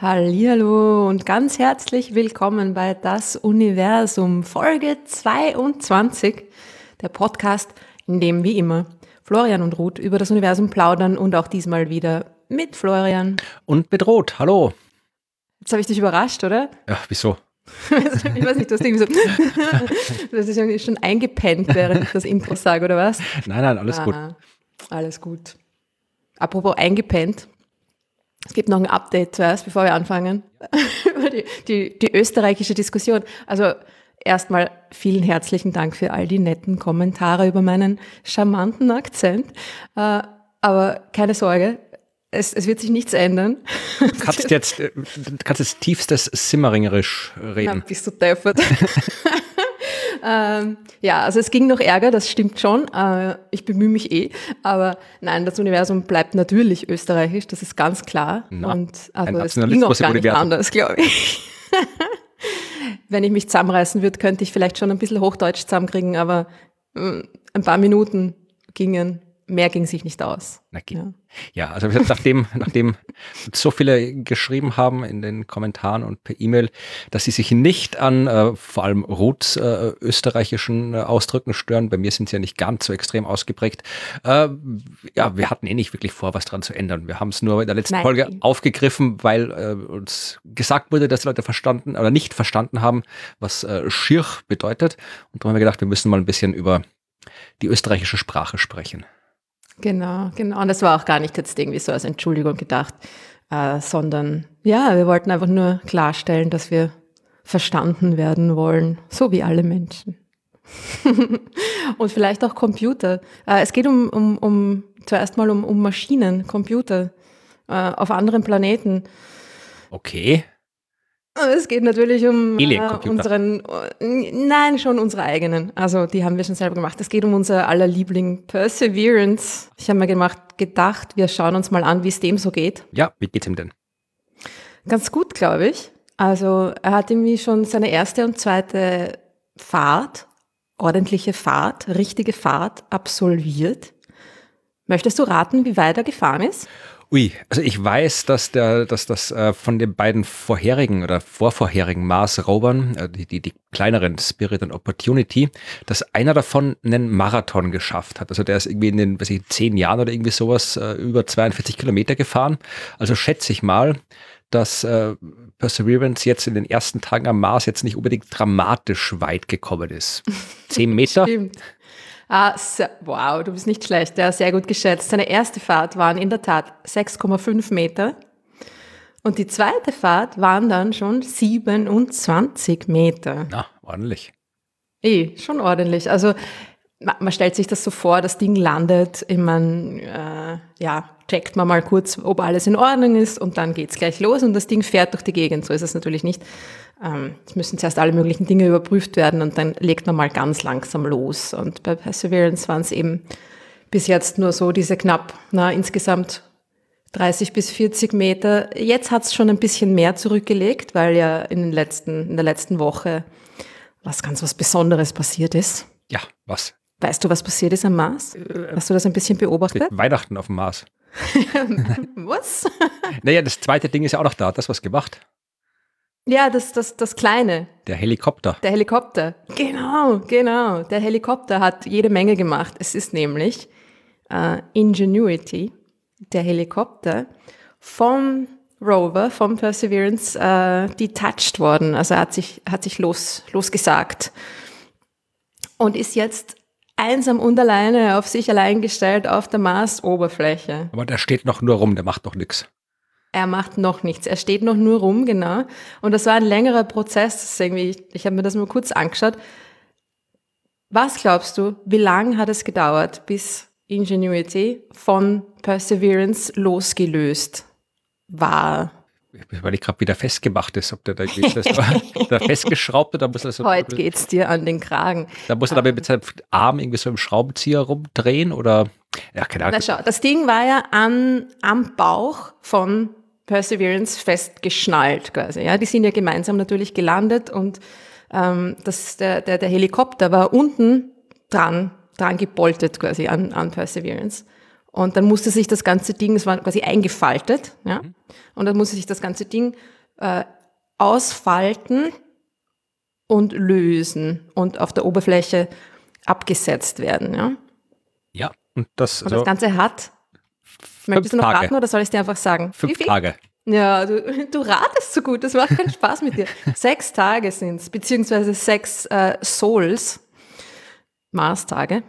Hallo und ganz herzlich willkommen bei Das Universum Folge 22, der Podcast, in dem wie immer Florian und Ruth über das Universum plaudern und auch diesmal wieder mit Florian. Und mit Ruth, hallo. Jetzt habe ich dich überrascht, oder? Ja, wieso? Ich weiß nicht, du hast irgendwie so, du hast irgendwie schon eingepennt, während ich das Intro sage, oder was? Nein, nein, alles Aha, gut. Alles gut. Apropos eingepennt. Es gibt noch ein Update zuerst, bevor wir anfangen. Über die, die, die österreichische Diskussion. Also erstmal vielen herzlichen Dank für all die netten Kommentare über meinen charmanten Akzent. Äh, aber keine Sorge, es, es wird sich nichts ändern. Du kannst jetzt, äh, kannst jetzt tiefstes Simmeringerisch reden. Na, bist du deppert. ähm, ja, also es ging noch Ärger, das stimmt schon. Äh, ich bemühe mich eh. Aber nein, das Universum bleibt natürlich österreichisch, das ist ganz klar. Na, Und also es ging auch gar nicht anders, glaube ich. Wenn ich mich zusammenreißen würde, könnte ich vielleicht schon ein bisschen Hochdeutsch zusammenkriegen, aber äh, ein paar Minuten gingen, mehr ging sich nicht aus. Na. Ja. Ja, also nachdem, nachdem so viele geschrieben haben in den Kommentaren und per E-Mail, dass sie sich nicht an äh, vor allem Ruths äh, österreichischen äh, Ausdrücken stören, bei mir sind sie ja nicht ganz so extrem ausgeprägt. Äh, ja, wir hatten eh nicht wirklich vor, was dran zu ändern. Wir haben es nur in der letzten Nein. Folge aufgegriffen, weil äh, uns gesagt wurde, dass die Leute verstanden oder nicht verstanden haben, was äh, Schirr bedeutet. Und darum haben wir gedacht, wir müssen mal ein bisschen über die österreichische Sprache sprechen. Genau, genau. Und das war auch gar nicht jetzt irgendwie so als Entschuldigung gedacht, äh, sondern ja, wir wollten einfach nur klarstellen, dass wir verstanden werden wollen, so wie alle Menschen. Und vielleicht auch Computer. Äh, es geht um, um, um zuerst mal um, um Maschinen, Computer äh, auf anderen Planeten. Okay. Es geht natürlich um äh, unseren, äh, nein, schon unsere eigenen. Also die haben wir schon selber gemacht. Es geht um unser aller Liebling Perseverance. Ich habe mir gemacht, gedacht, wir schauen uns mal an, wie es dem so geht. Ja, wie geht's ihm denn? Ganz gut, glaube ich. Also er hat irgendwie schon seine erste und zweite Fahrt, ordentliche Fahrt, richtige Fahrt absolviert. Möchtest du raten, wie weit er gefahren ist? Ui, also ich weiß, dass der, dass das äh, von den beiden vorherigen oder vorvorherigen Mars-Rovern, äh, die, die, die kleineren Spirit und Opportunity, dass einer davon einen Marathon geschafft hat. Also der ist irgendwie in den, weiß ich, zehn Jahren oder irgendwie sowas äh, über 42 Kilometer gefahren. Also schätze ich mal, dass äh, Perseverance jetzt in den ersten Tagen am Mars jetzt nicht unbedingt dramatisch weit gekommen ist. Zehn Meter? Stimmt. Ah, wow, du bist nicht schlecht. Ja, sehr gut geschätzt. Seine erste Fahrt waren in der Tat 6,5 Meter. Und die zweite Fahrt waren dann schon 27 Meter. Na, ordentlich. Eh, schon ordentlich. Also ma- man stellt sich das so vor, das Ding landet, ich mein, äh, ja, checkt man mal kurz, ob alles in Ordnung ist und dann geht's gleich los und das Ding fährt durch die Gegend. So ist es natürlich nicht. Ähm, es müssen zuerst alle möglichen Dinge überprüft werden und dann legt man mal ganz langsam los. Und bei Perseverance waren es eben bis jetzt nur so diese knapp, na, insgesamt 30 bis 40 Meter. Jetzt hat's schon ein bisschen mehr zurückgelegt, weil ja in, den letzten, in der letzten Woche was ganz was Besonderes passiert ist. Ja, was? Weißt du, was passiert ist am Mars? Hast du das ein bisschen beobachtet? Weihnachten auf dem Mars. Was? Naja, das zweite Ding ist ja auch noch da. Hat das was gemacht? Ja, das, das, das Kleine, Der Helikopter. der Helikopter. Genau, genau. Der Helikopter hat jede Menge gemacht. Es ist nämlich äh, Ingenuity, der Helikopter, vom Rover, vom Perseverance, äh, detached worden. Also er hat sich, hat sich los, losgesagt. Und ist jetzt einsam und alleine auf sich allein gestellt auf der Marsoberfläche. Aber der steht noch nur rum, der macht doch nichts. Er macht noch nichts. Er steht noch nur rum, genau. Und das war ein längerer Prozess. Irgendwie, ich, ich habe mir das mal kurz angeschaut. Was glaubst du, wie lang hat es gedauert, bis Ingenuity von Perseverance losgelöst war? Weil ich gerade wieder festgemacht ist, ob der da das da festgeschraubt oder muss er so, Heute geht's dir an den Kragen. da muss er damit mit seinem Arm irgendwie so im Schraubenzieher rumdrehen oder ja, keine Na Ahnung. schau, das Ding war ja an, am Bauch von Perseverance festgeschnallt quasi. Ja, die sind ja gemeinsam natürlich gelandet und ähm, das, der, der, der Helikopter war unten dran, dran geboltet quasi an, an Perseverance. Und dann musste sich das ganze Ding, es war quasi eingefaltet, ja, mhm. und dann musste sich das ganze Ding äh, ausfalten und lösen und auf der Oberfläche abgesetzt werden, ja. Ja, und das, und das Ganze hat. Möchtest du noch Tage. raten oder soll ich es dir einfach sagen? Fünf Tage. Ja, du, du ratest so gut, das macht keinen Spaß mit dir. sechs Tage sind es, beziehungsweise sechs äh, Souls, Mars-Tage.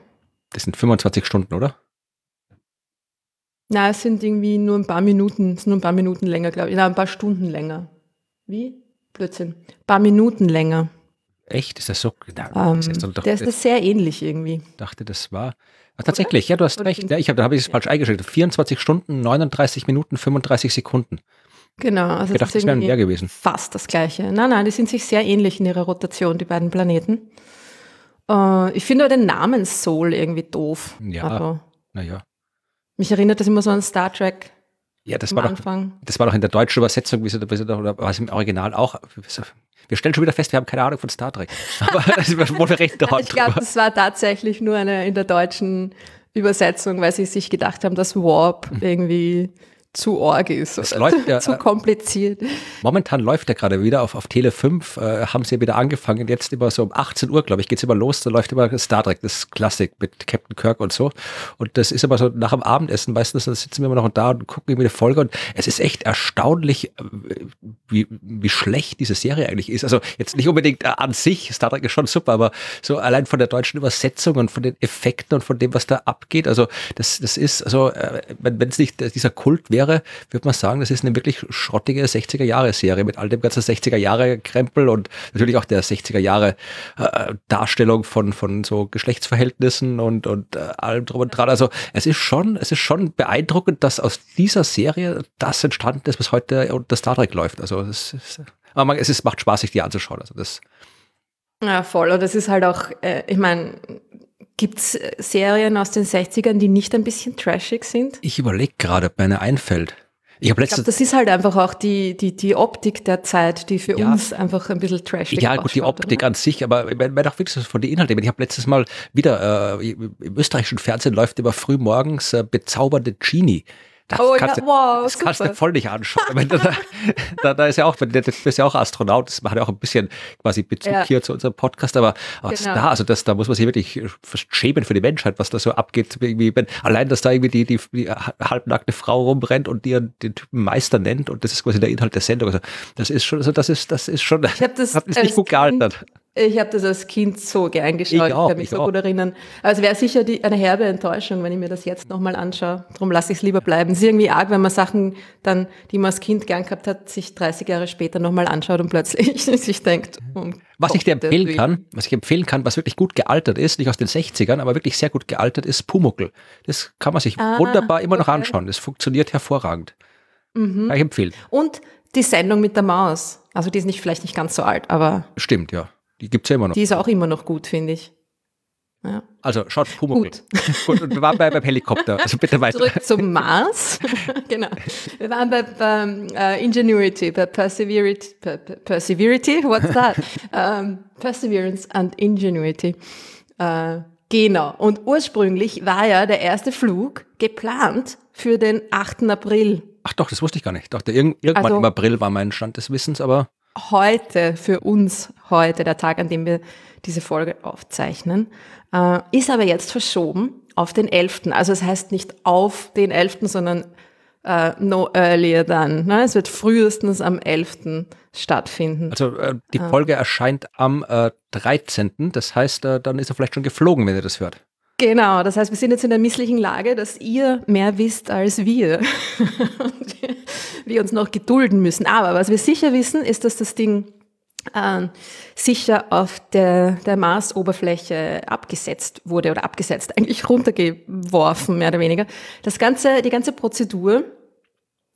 Das sind 25 Stunden, oder? Na, es sind irgendwie nur ein paar Minuten, es sind nur ein paar Minuten länger, glaube ich. Na, ein paar Stunden länger. Wie? Blödsinn. Ein paar Minuten länger. Echt? Ist das so? Na, um, das ist doch, der ist das sehr ähnlich irgendwie. dachte, das war. Ah, tatsächlich, Oder? ja, du hast Oder recht. Ja, ich hab, da habe ich es falsch eingeschaltet. 24 Stunden, 39 Minuten, 35 Sekunden. Genau, also ich dachte, das, wäre mehr gewesen. Fast das gleiche. Nein, nein, die sind sich sehr ähnlich in ihrer Rotation, die beiden Planeten. Uh, ich finde den Namen Soul irgendwie doof. Ja. Also, naja. Mich erinnert das immer so an Star Trek. Ja, das war, Anfang. Doch, das war doch in der deutschen Übersetzung, wie sie, wie sie oder was im Original auch. Wir stellen schon wieder fest, wir haben keine Ahnung von Star Trek. Aber das wurde recht Ich glaube, das war tatsächlich nur eine in der deutschen Übersetzung, weil sie sich gedacht haben, dass Warp mhm. irgendwie zu org ist es läuft ja, zu äh, kompliziert. Momentan läuft er gerade wieder auf, auf Tele 5, äh, haben sie ja wieder angefangen. Jetzt immer so um 18 Uhr, glaube ich, geht es immer los. Da läuft immer Star Trek, das Klassik mit Captain Kirk und so. Und das ist aber so nach dem Abendessen meistens, da sitzen wir immer noch da und gucken irgendwie eine Folge. Und es ist echt erstaunlich, äh, wie, wie schlecht diese Serie eigentlich ist. Also jetzt nicht unbedingt äh, an sich, Star Trek ist schon super, aber so allein von der deutschen Übersetzung und von den Effekten und von dem, was da abgeht. Also das, das ist, also wenn es nicht dieser Kult wäre, wäre, würde man sagen, das ist eine wirklich schrottige 60er-Jahre-Serie mit all dem ganzen 60er-Jahre-Krempel und natürlich auch der 60er-Jahre-Darstellung von, von so Geschlechtsverhältnissen und, und äh, allem drum und dran. Also es ist schon, es ist schon beeindruckend, dass aus dieser Serie das entstanden ist, was heute unter Star Trek läuft. Also es, ist, aber es ist, macht Spaß, sich die anzuschauen. Also das ja, voll. Und es ist halt auch, äh, ich meine, Gibt es äh, Serien aus den 60ern, die nicht ein bisschen trashig sind? Ich überlege gerade, ob mir eine einfällt. Ich, ich glaube, das ist halt einfach auch die, die, die Optik der Zeit, die für ja. uns einfach ein bisschen trashig ist. Ja, gut, die Optik oder? an sich, aber ich meine auch wirklich von den Inhalten. Ich habe letztes Mal wieder, äh, im österreichischen Fernsehen läuft immer früh morgens äh, bezaubernde Genie. Das oh, kannst, ja, du, wow, das kannst du voll nicht anschauen. da, da, da, ist ja auch, du bist ja auch Astronaut, das macht ja auch ein bisschen quasi Bezug ja. hier zu unserem Podcast, aber, aber genau. da, also das, da muss man sich wirklich schämen für die Menschheit, was da so abgeht. Irgendwie, wenn, allein, dass da irgendwie die, die, die halbnackte Frau rumrennt und dir den Typen Meister nennt und das ist quasi der Inhalt der Sendung. Also das ist schon, also das ist, das ist schon, ich das hat nicht gut gealtert. Ich habe das als Kind so gern geschaut. Ich, auch, ich kann mich so auch. gut erinnern. Also wäre sicher die, eine herbe Enttäuschung, wenn ich mir das jetzt nochmal anschaue. Darum lasse ich es lieber bleiben. Es ist irgendwie arg, wenn man Sachen dann, die man als Kind gern gehabt hat, sich 30 Jahre später nochmal anschaut und plötzlich sich denkt, um was Gott, ich dir empfehlen kann, was ich empfehlen kann, was wirklich gut gealtert ist, nicht aus den 60ern, aber wirklich sehr gut gealtert ist, Pumuckel. Das kann man sich ah, wunderbar immer noch anschauen. Das funktioniert hervorragend. Mhm. Kann ich empfehlen. Und die Sendung mit der Maus. Also die ist nicht, vielleicht nicht ganz so alt, aber. Stimmt, ja. Die gibt es ja immer noch. Die ist auch immer noch gut, finde ich. Ja. Also schaut Pumuckl. Gut. gut. Und wir waren bei, beim Helikopter. Also bitte weiter. Zurück zum Mars. genau. Wir waren bei, bei uh, Ingenuity, bei Perseverity. Per, Perseverity? What's that? um, Perseverance and Ingenuity. Uh, genau. Und ursprünglich war ja der erste Flug geplant für den 8. April. Ach doch, das wusste ich gar nicht. Ich dachte, irgendwann also, im April war mein Stand des Wissens, aber heute, für uns heute, der Tag, an dem wir diese Folge aufzeichnen, äh, ist aber jetzt verschoben auf den 11. Also es heißt nicht auf den 11., sondern äh, no earlier than. Ne? Es wird frühestens am 11. stattfinden. Also äh, die. Folge erscheint am äh, 13. Das heißt, äh, dann ist er vielleicht schon geflogen, wenn ihr das hört. Genau, das heißt, wir sind jetzt in der misslichen Lage, dass ihr mehr wisst als wir. wir uns noch gedulden müssen. Aber was wir sicher wissen, ist, dass das Ding äh, sicher auf der, der Marsoberfläche abgesetzt wurde oder abgesetzt, eigentlich runtergeworfen, mehr oder weniger. Das ganze, die ganze Prozedur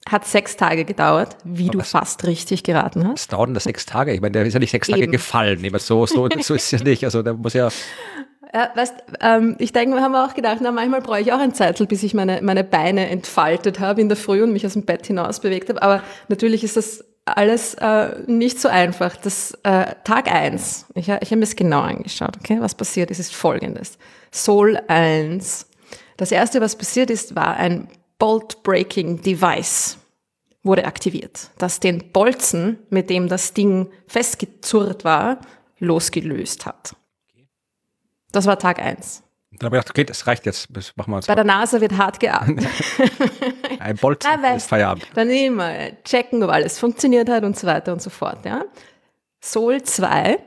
hat sechs Tage gedauert, wie Aber du fast richtig geraten hast. Was dauern das sechs Tage? Ich meine, der ist ja nicht sechs Eben. Tage gefallen. So, so, so ist es ja nicht. Also der muss ja ja, weißt, ähm, ich denke, wir haben auch gedacht, na, manchmal brauche ich auch ein Zeitl, bis ich meine, meine Beine entfaltet habe in der Früh und mich aus dem Bett hinaus bewegt habe. Aber natürlich ist das alles äh, nicht so einfach. Das äh, Tag eins. ich, ich habe mir das genau angeschaut, okay? Was passiert ist, ist folgendes. Sol 1. Das erste, was passiert ist, war ein Bolt-Breaking Device wurde aktiviert, das den Bolzen, mit dem das Ding festgezurrt war, losgelöst hat. Das war Tag eins. Dann habe ich gedacht, okay, das reicht jetzt. Das machen wir uns Bei der NASA wird hart geatmet. Ein Bolt ist Feierabend. Dann immer checken, ob alles funktioniert hat und so weiter und so fort. Ja. Sol 2,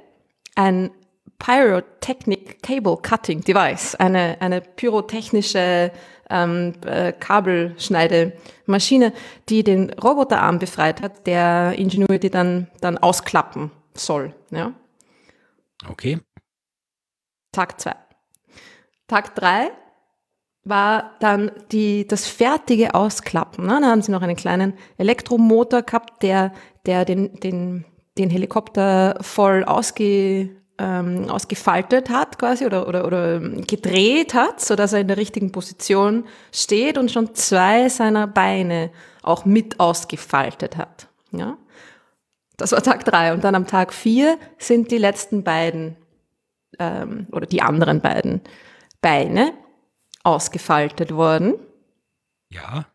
ein Pyrotechnic Cable Cutting Device, eine, eine pyrotechnische ähm, äh, Kabelschneidemaschine, die den Roboterarm befreit hat, der Ingenuity dann, dann ausklappen soll. Ja. Okay. Tag 2. Tag 3 war dann die, das fertige Ausklappen. Ne? Da haben sie noch einen kleinen Elektromotor gehabt, der, der den, den, den Helikopter voll ausge, ähm, ausgefaltet hat quasi oder, oder, oder gedreht hat, so dass er in der richtigen Position steht und schon zwei seiner Beine auch mit ausgefaltet hat. Ja? Das war Tag drei Und dann am Tag vier sind die letzten beiden ähm, oder die anderen beiden Beine ausgefaltet worden. Ja.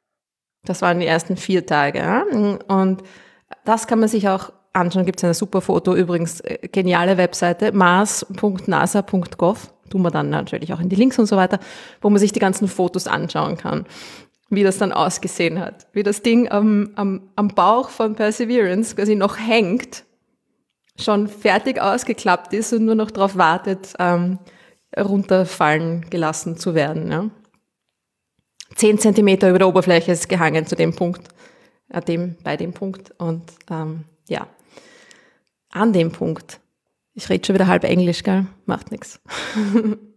Das waren die ersten vier Tage. Ja? Und das kann man sich auch anschauen. Gibt es ein super Foto, übrigens äh, geniale Webseite, mars.nasa.gov. Tun wir dann natürlich auch in die Links und so weiter, wo man sich die ganzen Fotos anschauen kann, wie das dann ausgesehen hat. Wie das Ding am, am, am Bauch von Perseverance quasi noch hängt, schon fertig ausgeklappt ist und nur noch darauf wartet, ähm, runterfallen gelassen zu werden. Ja. Zehn Zentimeter über der Oberfläche ist gehangen zu dem Punkt, äh, dem, bei dem Punkt. Und ähm, ja, an dem Punkt. Ich rede schon wieder halb Englisch, gell? Macht nichts.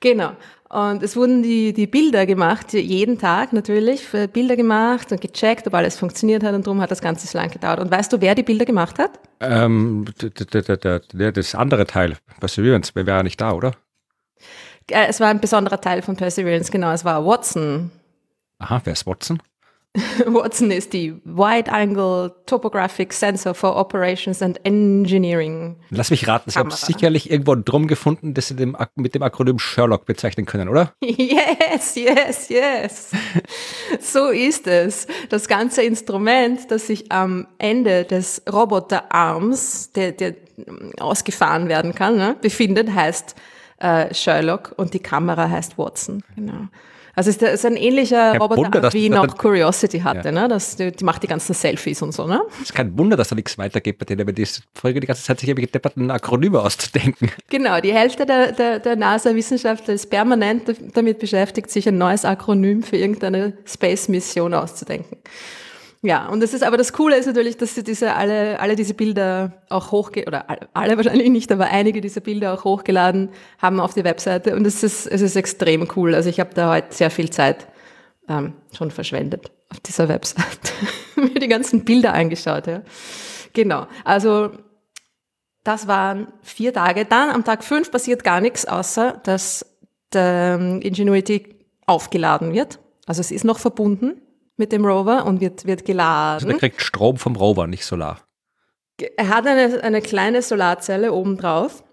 Genau. Und es wurden die, die Bilder gemacht, jeden Tag natürlich, Bilder gemacht und gecheckt, ob alles funktioniert hat und darum hat das Ganze so lange gedauert. Und weißt du, wer die Bilder gemacht hat? Ähm, das andere Teil, Perseverance, wäre ja nicht da, oder? Äh, es war ein besonderer Teil von Perseverance, genau. Es war Watson. Aha, wer ist Watson? Watson ist die Wide Angle Topographic Sensor for Operations and Engineering. Lass mich raten, Sie haben sicherlich irgendwo drum gefunden, dass Sie dem, mit dem Akronym Sherlock bezeichnen können, oder? Yes, yes, yes. so ist es. Das ganze Instrument, das sich am Ende des Roboterarms, der, der ausgefahren werden kann, ne, befindet, heißt äh, Sherlock und die Kamera heißt Watson. Genau. Also ist, ist ein ähnlicher kein Roboter, Wunder, wie noch Curiosity hatte, ja. ne? Das, die, die, macht die ganzen Selfies und so, ne? Es ist kein Wunder, dass da nichts weitergeht bei denen, wenn die Folge die ganze Zeit sich irgendwelche depperten Akronyme auszudenken. Genau, die Hälfte der, der, der NASA-Wissenschaftler ist permanent damit beschäftigt, sich ein neues Akronym für irgendeine Space-Mission auszudenken. Ja, und das ist aber das Coole ist natürlich, dass sie diese alle, alle diese Bilder auch hochge oder alle wahrscheinlich nicht, aber einige dieser Bilder auch hochgeladen haben auf die Webseite und es ist, es ist extrem cool. Also ich habe da heute sehr viel Zeit ähm, schon verschwendet auf dieser Webseite. Mir die ganzen Bilder angeschaut, ja. Genau. Also das waren vier Tage. Dann am Tag fünf passiert gar nichts, außer dass der Ingenuity aufgeladen wird. Also es ist noch verbunden mit dem Rover und wird, wird geladen. Also der kriegt Strom vom Rover, nicht Solar. Er hat eine, eine kleine Solarzelle obendrauf,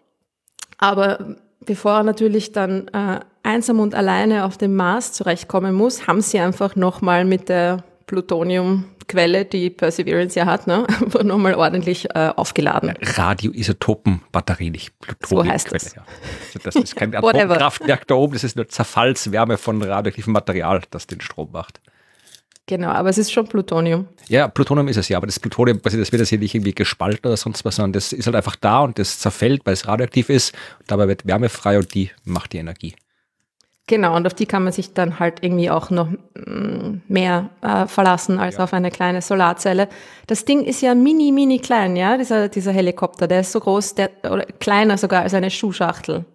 aber bevor er natürlich dann äh, einsam und alleine auf dem Mars zurechtkommen muss, haben sie einfach nochmal mit der Plutoniumquelle, die Perseverance ja hat, ne, nochmal ordentlich äh, aufgeladen. Radioisotopenbatterie, nicht Plutoniumquelle. So heißt das. Ja. Also das ist kein Atomkraftwerk da oben, das ist nur Zerfallswärme von radioaktivem Material, das den Strom macht. Genau, aber es ist schon Plutonium. Ja, Plutonium ist es ja, aber das Plutonium, das wird jetzt hier nicht irgendwie gespalten oder sonst was, sondern das ist halt einfach da und das zerfällt, weil es radioaktiv ist. dabei wird Wärme frei und die macht die Energie. Genau, und auf die kann man sich dann halt irgendwie auch noch mm, mehr äh, verlassen als ja. auf eine kleine Solarzelle. Das Ding ist ja mini, mini klein, ja, dieser, dieser Helikopter, der ist so groß, der, oder kleiner sogar als eine Schuhschachtel.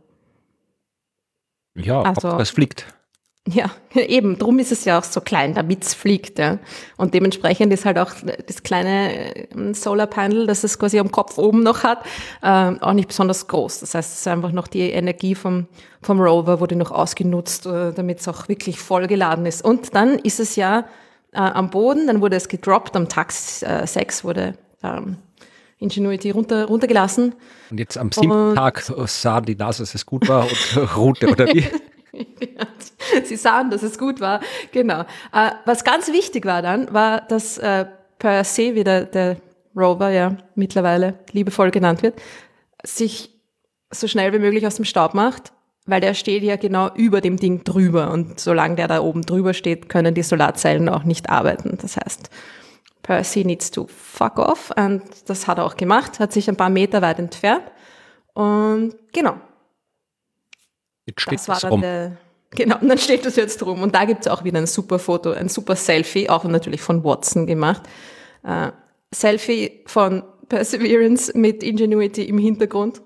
Ja, also, es fliegt. Ja, eben, drum ist es ja auch so klein, damit es fliegt. Ja. Und dementsprechend ist halt auch das kleine äh, Solarpanel, das es quasi am Kopf oben noch hat, äh, auch nicht besonders groß. Das heißt, es ist einfach noch die Energie vom, vom Rover, wurde noch ausgenutzt, äh, damit es auch wirklich voll geladen ist. Und dann ist es ja äh, am Boden, dann wurde es gedroppt, am Tag äh, 6 wurde ähm, Ingenuity runter, runtergelassen. Und jetzt am siebten Tag sahen die NASA, dass es gut war und ruhte, oder wie? Sie sahen, dass es gut war, genau. Äh, was ganz wichtig war dann, war, dass äh, Percy, wie der, der Rover ja mittlerweile liebevoll genannt wird, sich so schnell wie möglich aus dem Staub macht, weil der steht ja genau über dem Ding drüber und solange der da oben drüber steht, können die Solarzellen auch nicht arbeiten. Das heißt, Percy needs to fuck off und das hat er auch gemacht, hat sich ein paar Meter weit entfernt und genau. Jetzt steht das war dann rum. Der, genau, und dann steht das jetzt rum und da gibt es auch wieder ein super Foto, ein super Selfie, auch natürlich von Watson gemacht. Uh, Selfie von Perseverance mit Ingenuity im Hintergrund.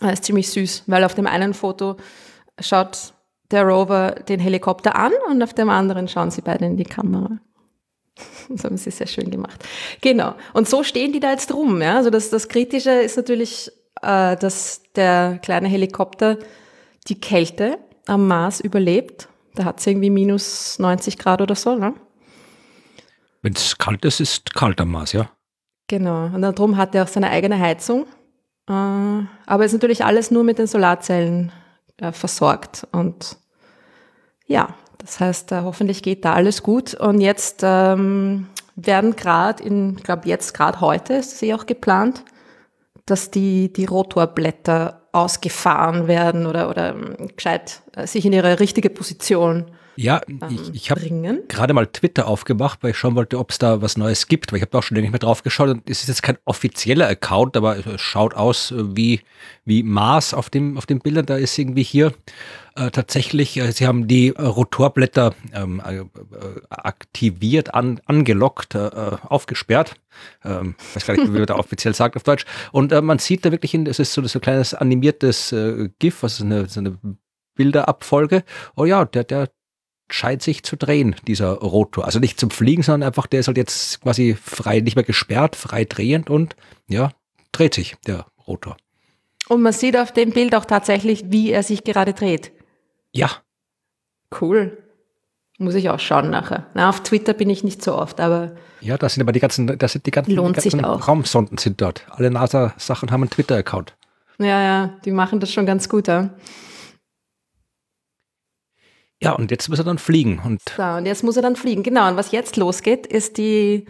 Das ist ziemlich süß, weil auf dem einen Foto schaut der Rover den Helikopter an und auf dem anderen schauen sie beide in die Kamera. Das haben sie sehr schön gemacht. Genau. Und so stehen die da jetzt rum. Ja? Also das, das Kritische ist natürlich, äh, dass der kleine Helikopter die Kälte am Mars überlebt. Da hat es irgendwie minus 90 Grad oder so. Ne? Wenn es kalt ist, ist kalt am Mars, ja. Genau. Und darum hat er auch seine eigene Heizung. Äh, aber ist natürlich alles nur mit den Solarzellen äh, versorgt. Und ja, das heißt, äh, hoffentlich geht da alles gut. Und jetzt ähm, werden gerade in, ich glaube jetzt gerade heute ist es eh auch geplant, dass die, die Rotorblätter ausgefahren werden oder, oder ähm, gescheit äh, sich in ihre richtige Position ja, ähm, ich, ich habe gerade mal Twitter aufgemacht, weil ich schauen wollte, ob es da was Neues gibt, weil ich habe auch schon nicht mehr drauf geschaut und es ist jetzt kein offizieller Account, aber es schaut aus äh, wie, wie Mars auf dem, auf den Bildern. Da ist irgendwie hier äh, tatsächlich, äh, sie haben die äh, Rotorblätter ähm, äh, aktiviert, an, angelockt, äh, aufgesperrt. Ähm, weiß gar nicht, wie man da offiziell sagt auf Deutsch. Und man sieht da wirklich, es ist so, so ein kleines animiertes GIF, was ist eine, so eine Bilderabfolge. Oh ja, der, der, scheint sich zu drehen, dieser Rotor. Also nicht zum Fliegen, sondern einfach, der ist halt jetzt quasi frei, nicht mehr gesperrt, frei drehend und ja, dreht sich der Rotor. Und man sieht auf dem Bild auch tatsächlich, wie er sich gerade dreht. Ja. Cool. Muss ich auch schauen nachher. Na, auf Twitter bin ich nicht so oft, aber. Ja, das sind aber die ganzen, das sind die ganzen, lohnt die ganzen. Raumsonden sind dort. Alle NASA-Sachen haben einen Twitter-Account. Ja, ja, die machen das schon ganz gut, ja. Ja, und jetzt muss er dann fliegen. Und so, und jetzt muss er dann fliegen. Genau. Und was jetzt losgeht, ist die,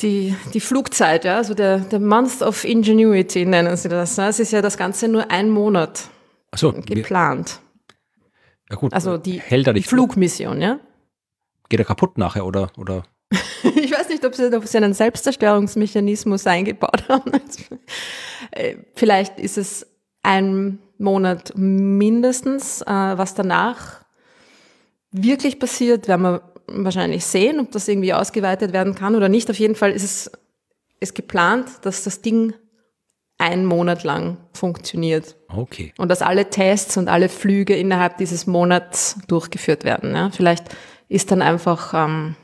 die, die Flugzeit, ja, also der, der Month of Ingenuity nennen sie das. Ne? Es ist ja das Ganze nur ein Monat so, geplant. Ja gut, also die, hält er die Flugmission, ja? Geht er kaputt nachher oder? oder? ich weiß nicht, ob sie, ob sie einen Selbstzerstörungsmechanismus eingebaut haben. Äh, vielleicht ist es ein Monat mindestens. Äh, was danach wirklich passiert, werden wir wahrscheinlich sehen, ob das irgendwie ausgeweitet werden kann oder nicht. Auf jeden Fall ist es ist geplant, dass das Ding einen Monat lang funktioniert. Okay. Und dass alle Tests und alle Flüge innerhalb dieses Monats durchgeführt werden. Ja? Vielleicht ist dann einfach, ähm,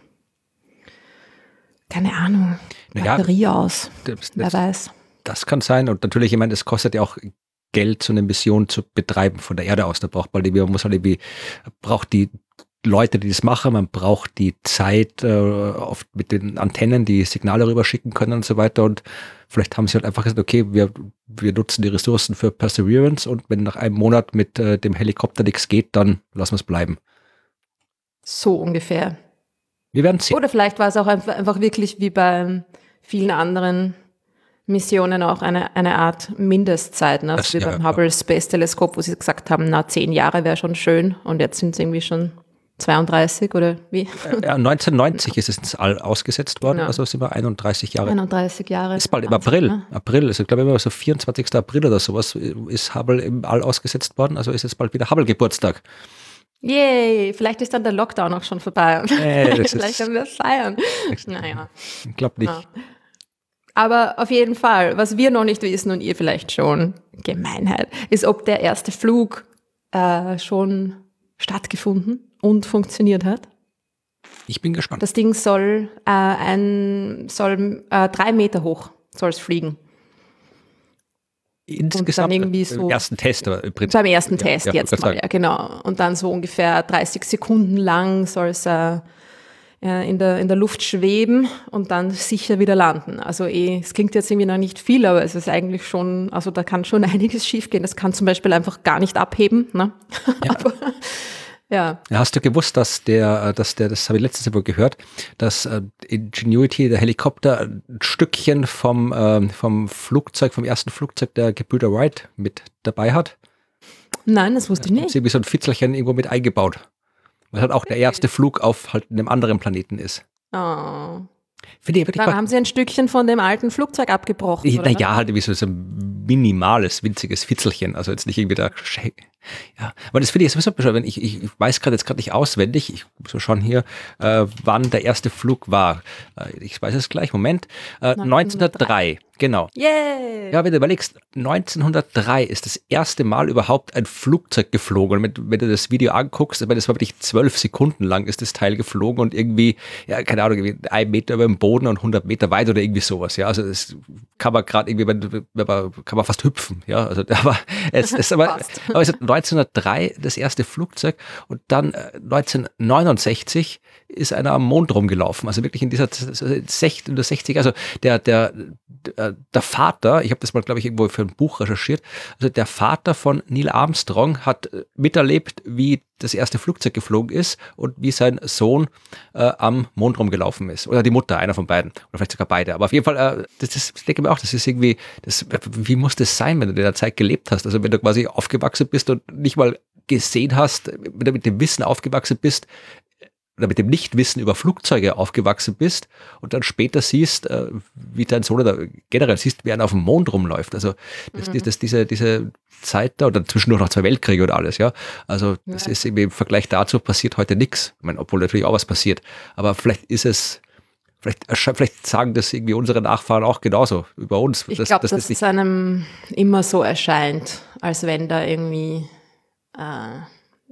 keine Ahnung, Batterie naja, aus. Das, Wer weiß. Das kann sein. Und natürlich, ich meine, das kostet ja auch Geld, so eine Mission zu betreiben von der Erde aus. Da braucht man, man muss halt irgendwie, braucht die Leute, die das machen, man braucht die Zeit äh, oft mit den Antennen, die Signale rüberschicken können und so weiter. Und vielleicht haben sie halt einfach gesagt, okay, wir, wir nutzen die Ressourcen für Perseverance und wenn nach einem Monat mit äh, dem Helikopter nichts geht, dann lassen wir es bleiben. So ungefähr. Wir werden sehen. Oder vielleicht war es auch einfach, wirklich wie bei vielen anderen Missionen auch eine, eine Art Mindestzeit, ne? Also wie ja, beim Hubble Space Teleskop, wo sie gesagt haben, na, zehn Jahre wäre schon schön und jetzt sind es irgendwie schon 32 oder wie? Ja, 1990 ist es ins All ausgesetzt worden, genau. also sind wir 31 Jahre. 31 Jahre. Ist bald im April. Ne? April, also ich glaube immer so 24. April oder sowas ist Hubble im All ausgesetzt worden, also ist jetzt bald wieder Hubble-Geburtstag. Yay, vielleicht ist dann der Lockdown auch schon vorbei. Äh, vielleicht können wir feiern. Naja. Ich glaube nicht. Ja. Aber auf jeden Fall, was wir noch nicht wissen und ihr vielleicht schon, Gemeinheit, ist, ob der erste Flug äh, schon stattgefunden und funktioniert hat. Ich bin gespannt. Das Ding soll äh, ein soll äh, drei Meter hoch soll es fliegen. Insgesamt irgendwie so, beim ersten Test oder im Prinzip. Beim ersten Test ja, jetzt mal, ja, genau. Und dann so ungefähr 30 Sekunden lang soll es äh, äh, in, der, in der Luft schweben und dann sicher wieder landen. Also eh, es klingt jetzt irgendwie noch nicht viel, aber es ist eigentlich schon, also da kann schon einiges schiefgehen. Das kann zum Beispiel einfach gar nicht abheben. Ne? Ja. aber, ja. Hast du gewusst, dass der, äh, dass der, das habe ich letztes Mal gehört, dass äh, Ingenuity, der Helikopter, ein Stückchen vom, äh, vom Flugzeug, vom ersten Flugzeug der Gebrüder Wright mit dabei hat? Nein, das wusste ich nicht. Sie wie so ein Fitzelchen irgendwo mit eingebaut. Weil halt auch der erste Flug auf halt einem anderen Planeten ist. Oh. Finde ich wirklich haben Sie ein Stückchen von dem alten Flugzeug abgebrochen? Naja, halt wie so, so ein minimales, winziges Fitzelchen. Also jetzt nicht irgendwie der ja, aber das finde ich sowieso bescheuert. Ich, ich, ich weiß gerade jetzt gerade nicht auswendig, ich muss so schauen hier, äh, wann der erste Flug war. Äh, ich weiß es gleich, Moment. Äh, 1903. Genau. Yeah. Ja, wenn du überlegst, 1903 ist das erste Mal überhaupt ein Flugzeug geflogen. Und wenn, wenn du das Video anguckst, ich das war wirklich zwölf Sekunden lang ist das Teil geflogen und irgendwie, ja, keine Ahnung, ein Meter über dem Boden und 100 Meter weit oder irgendwie sowas. Ja, also das kann man gerade irgendwie, wenn, wenn kann man fast hüpfen. Ja, also aber es ist aber, aber es hat 1903 das erste Flugzeug und dann 1969 äh, ist einer am Mond rumgelaufen. Also wirklich in dieser in der 60 also der, der, der Vater, ich habe das mal, glaube ich, irgendwo für ein Buch recherchiert, also der Vater von Neil Armstrong hat äh, miterlebt, wie das erste Flugzeug geflogen ist und wie sein Sohn äh, am Mond rumgelaufen ist. Oder die Mutter, einer von beiden. Oder vielleicht sogar beide. Aber auf jeden Fall, äh, das, das denke ich mir auch, das ist irgendwie, das, wie muss das sein, wenn du in der Zeit gelebt hast? Also wenn du quasi aufgewachsen bist und nicht mal gesehen hast, wenn du mit dem Wissen aufgewachsen bist, oder mit dem Nichtwissen über Flugzeuge aufgewachsen bist und dann später siehst, äh, wie dein Sohn oder generell siehst, wie einer auf dem Mond rumläuft. Also das, mhm. das, diese, diese Zeit da oder zwischendurch noch zwei Weltkriege und alles, ja. Also das ja. ist irgendwie im Vergleich dazu passiert heute nichts. Ich meine, obwohl natürlich auch was passiert. Aber vielleicht ist es Vielleicht, vielleicht sagen das irgendwie unsere Nachfahren auch genauso über uns. Ich glaube, dass, dass es einem immer so erscheint, als wenn da irgendwie äh,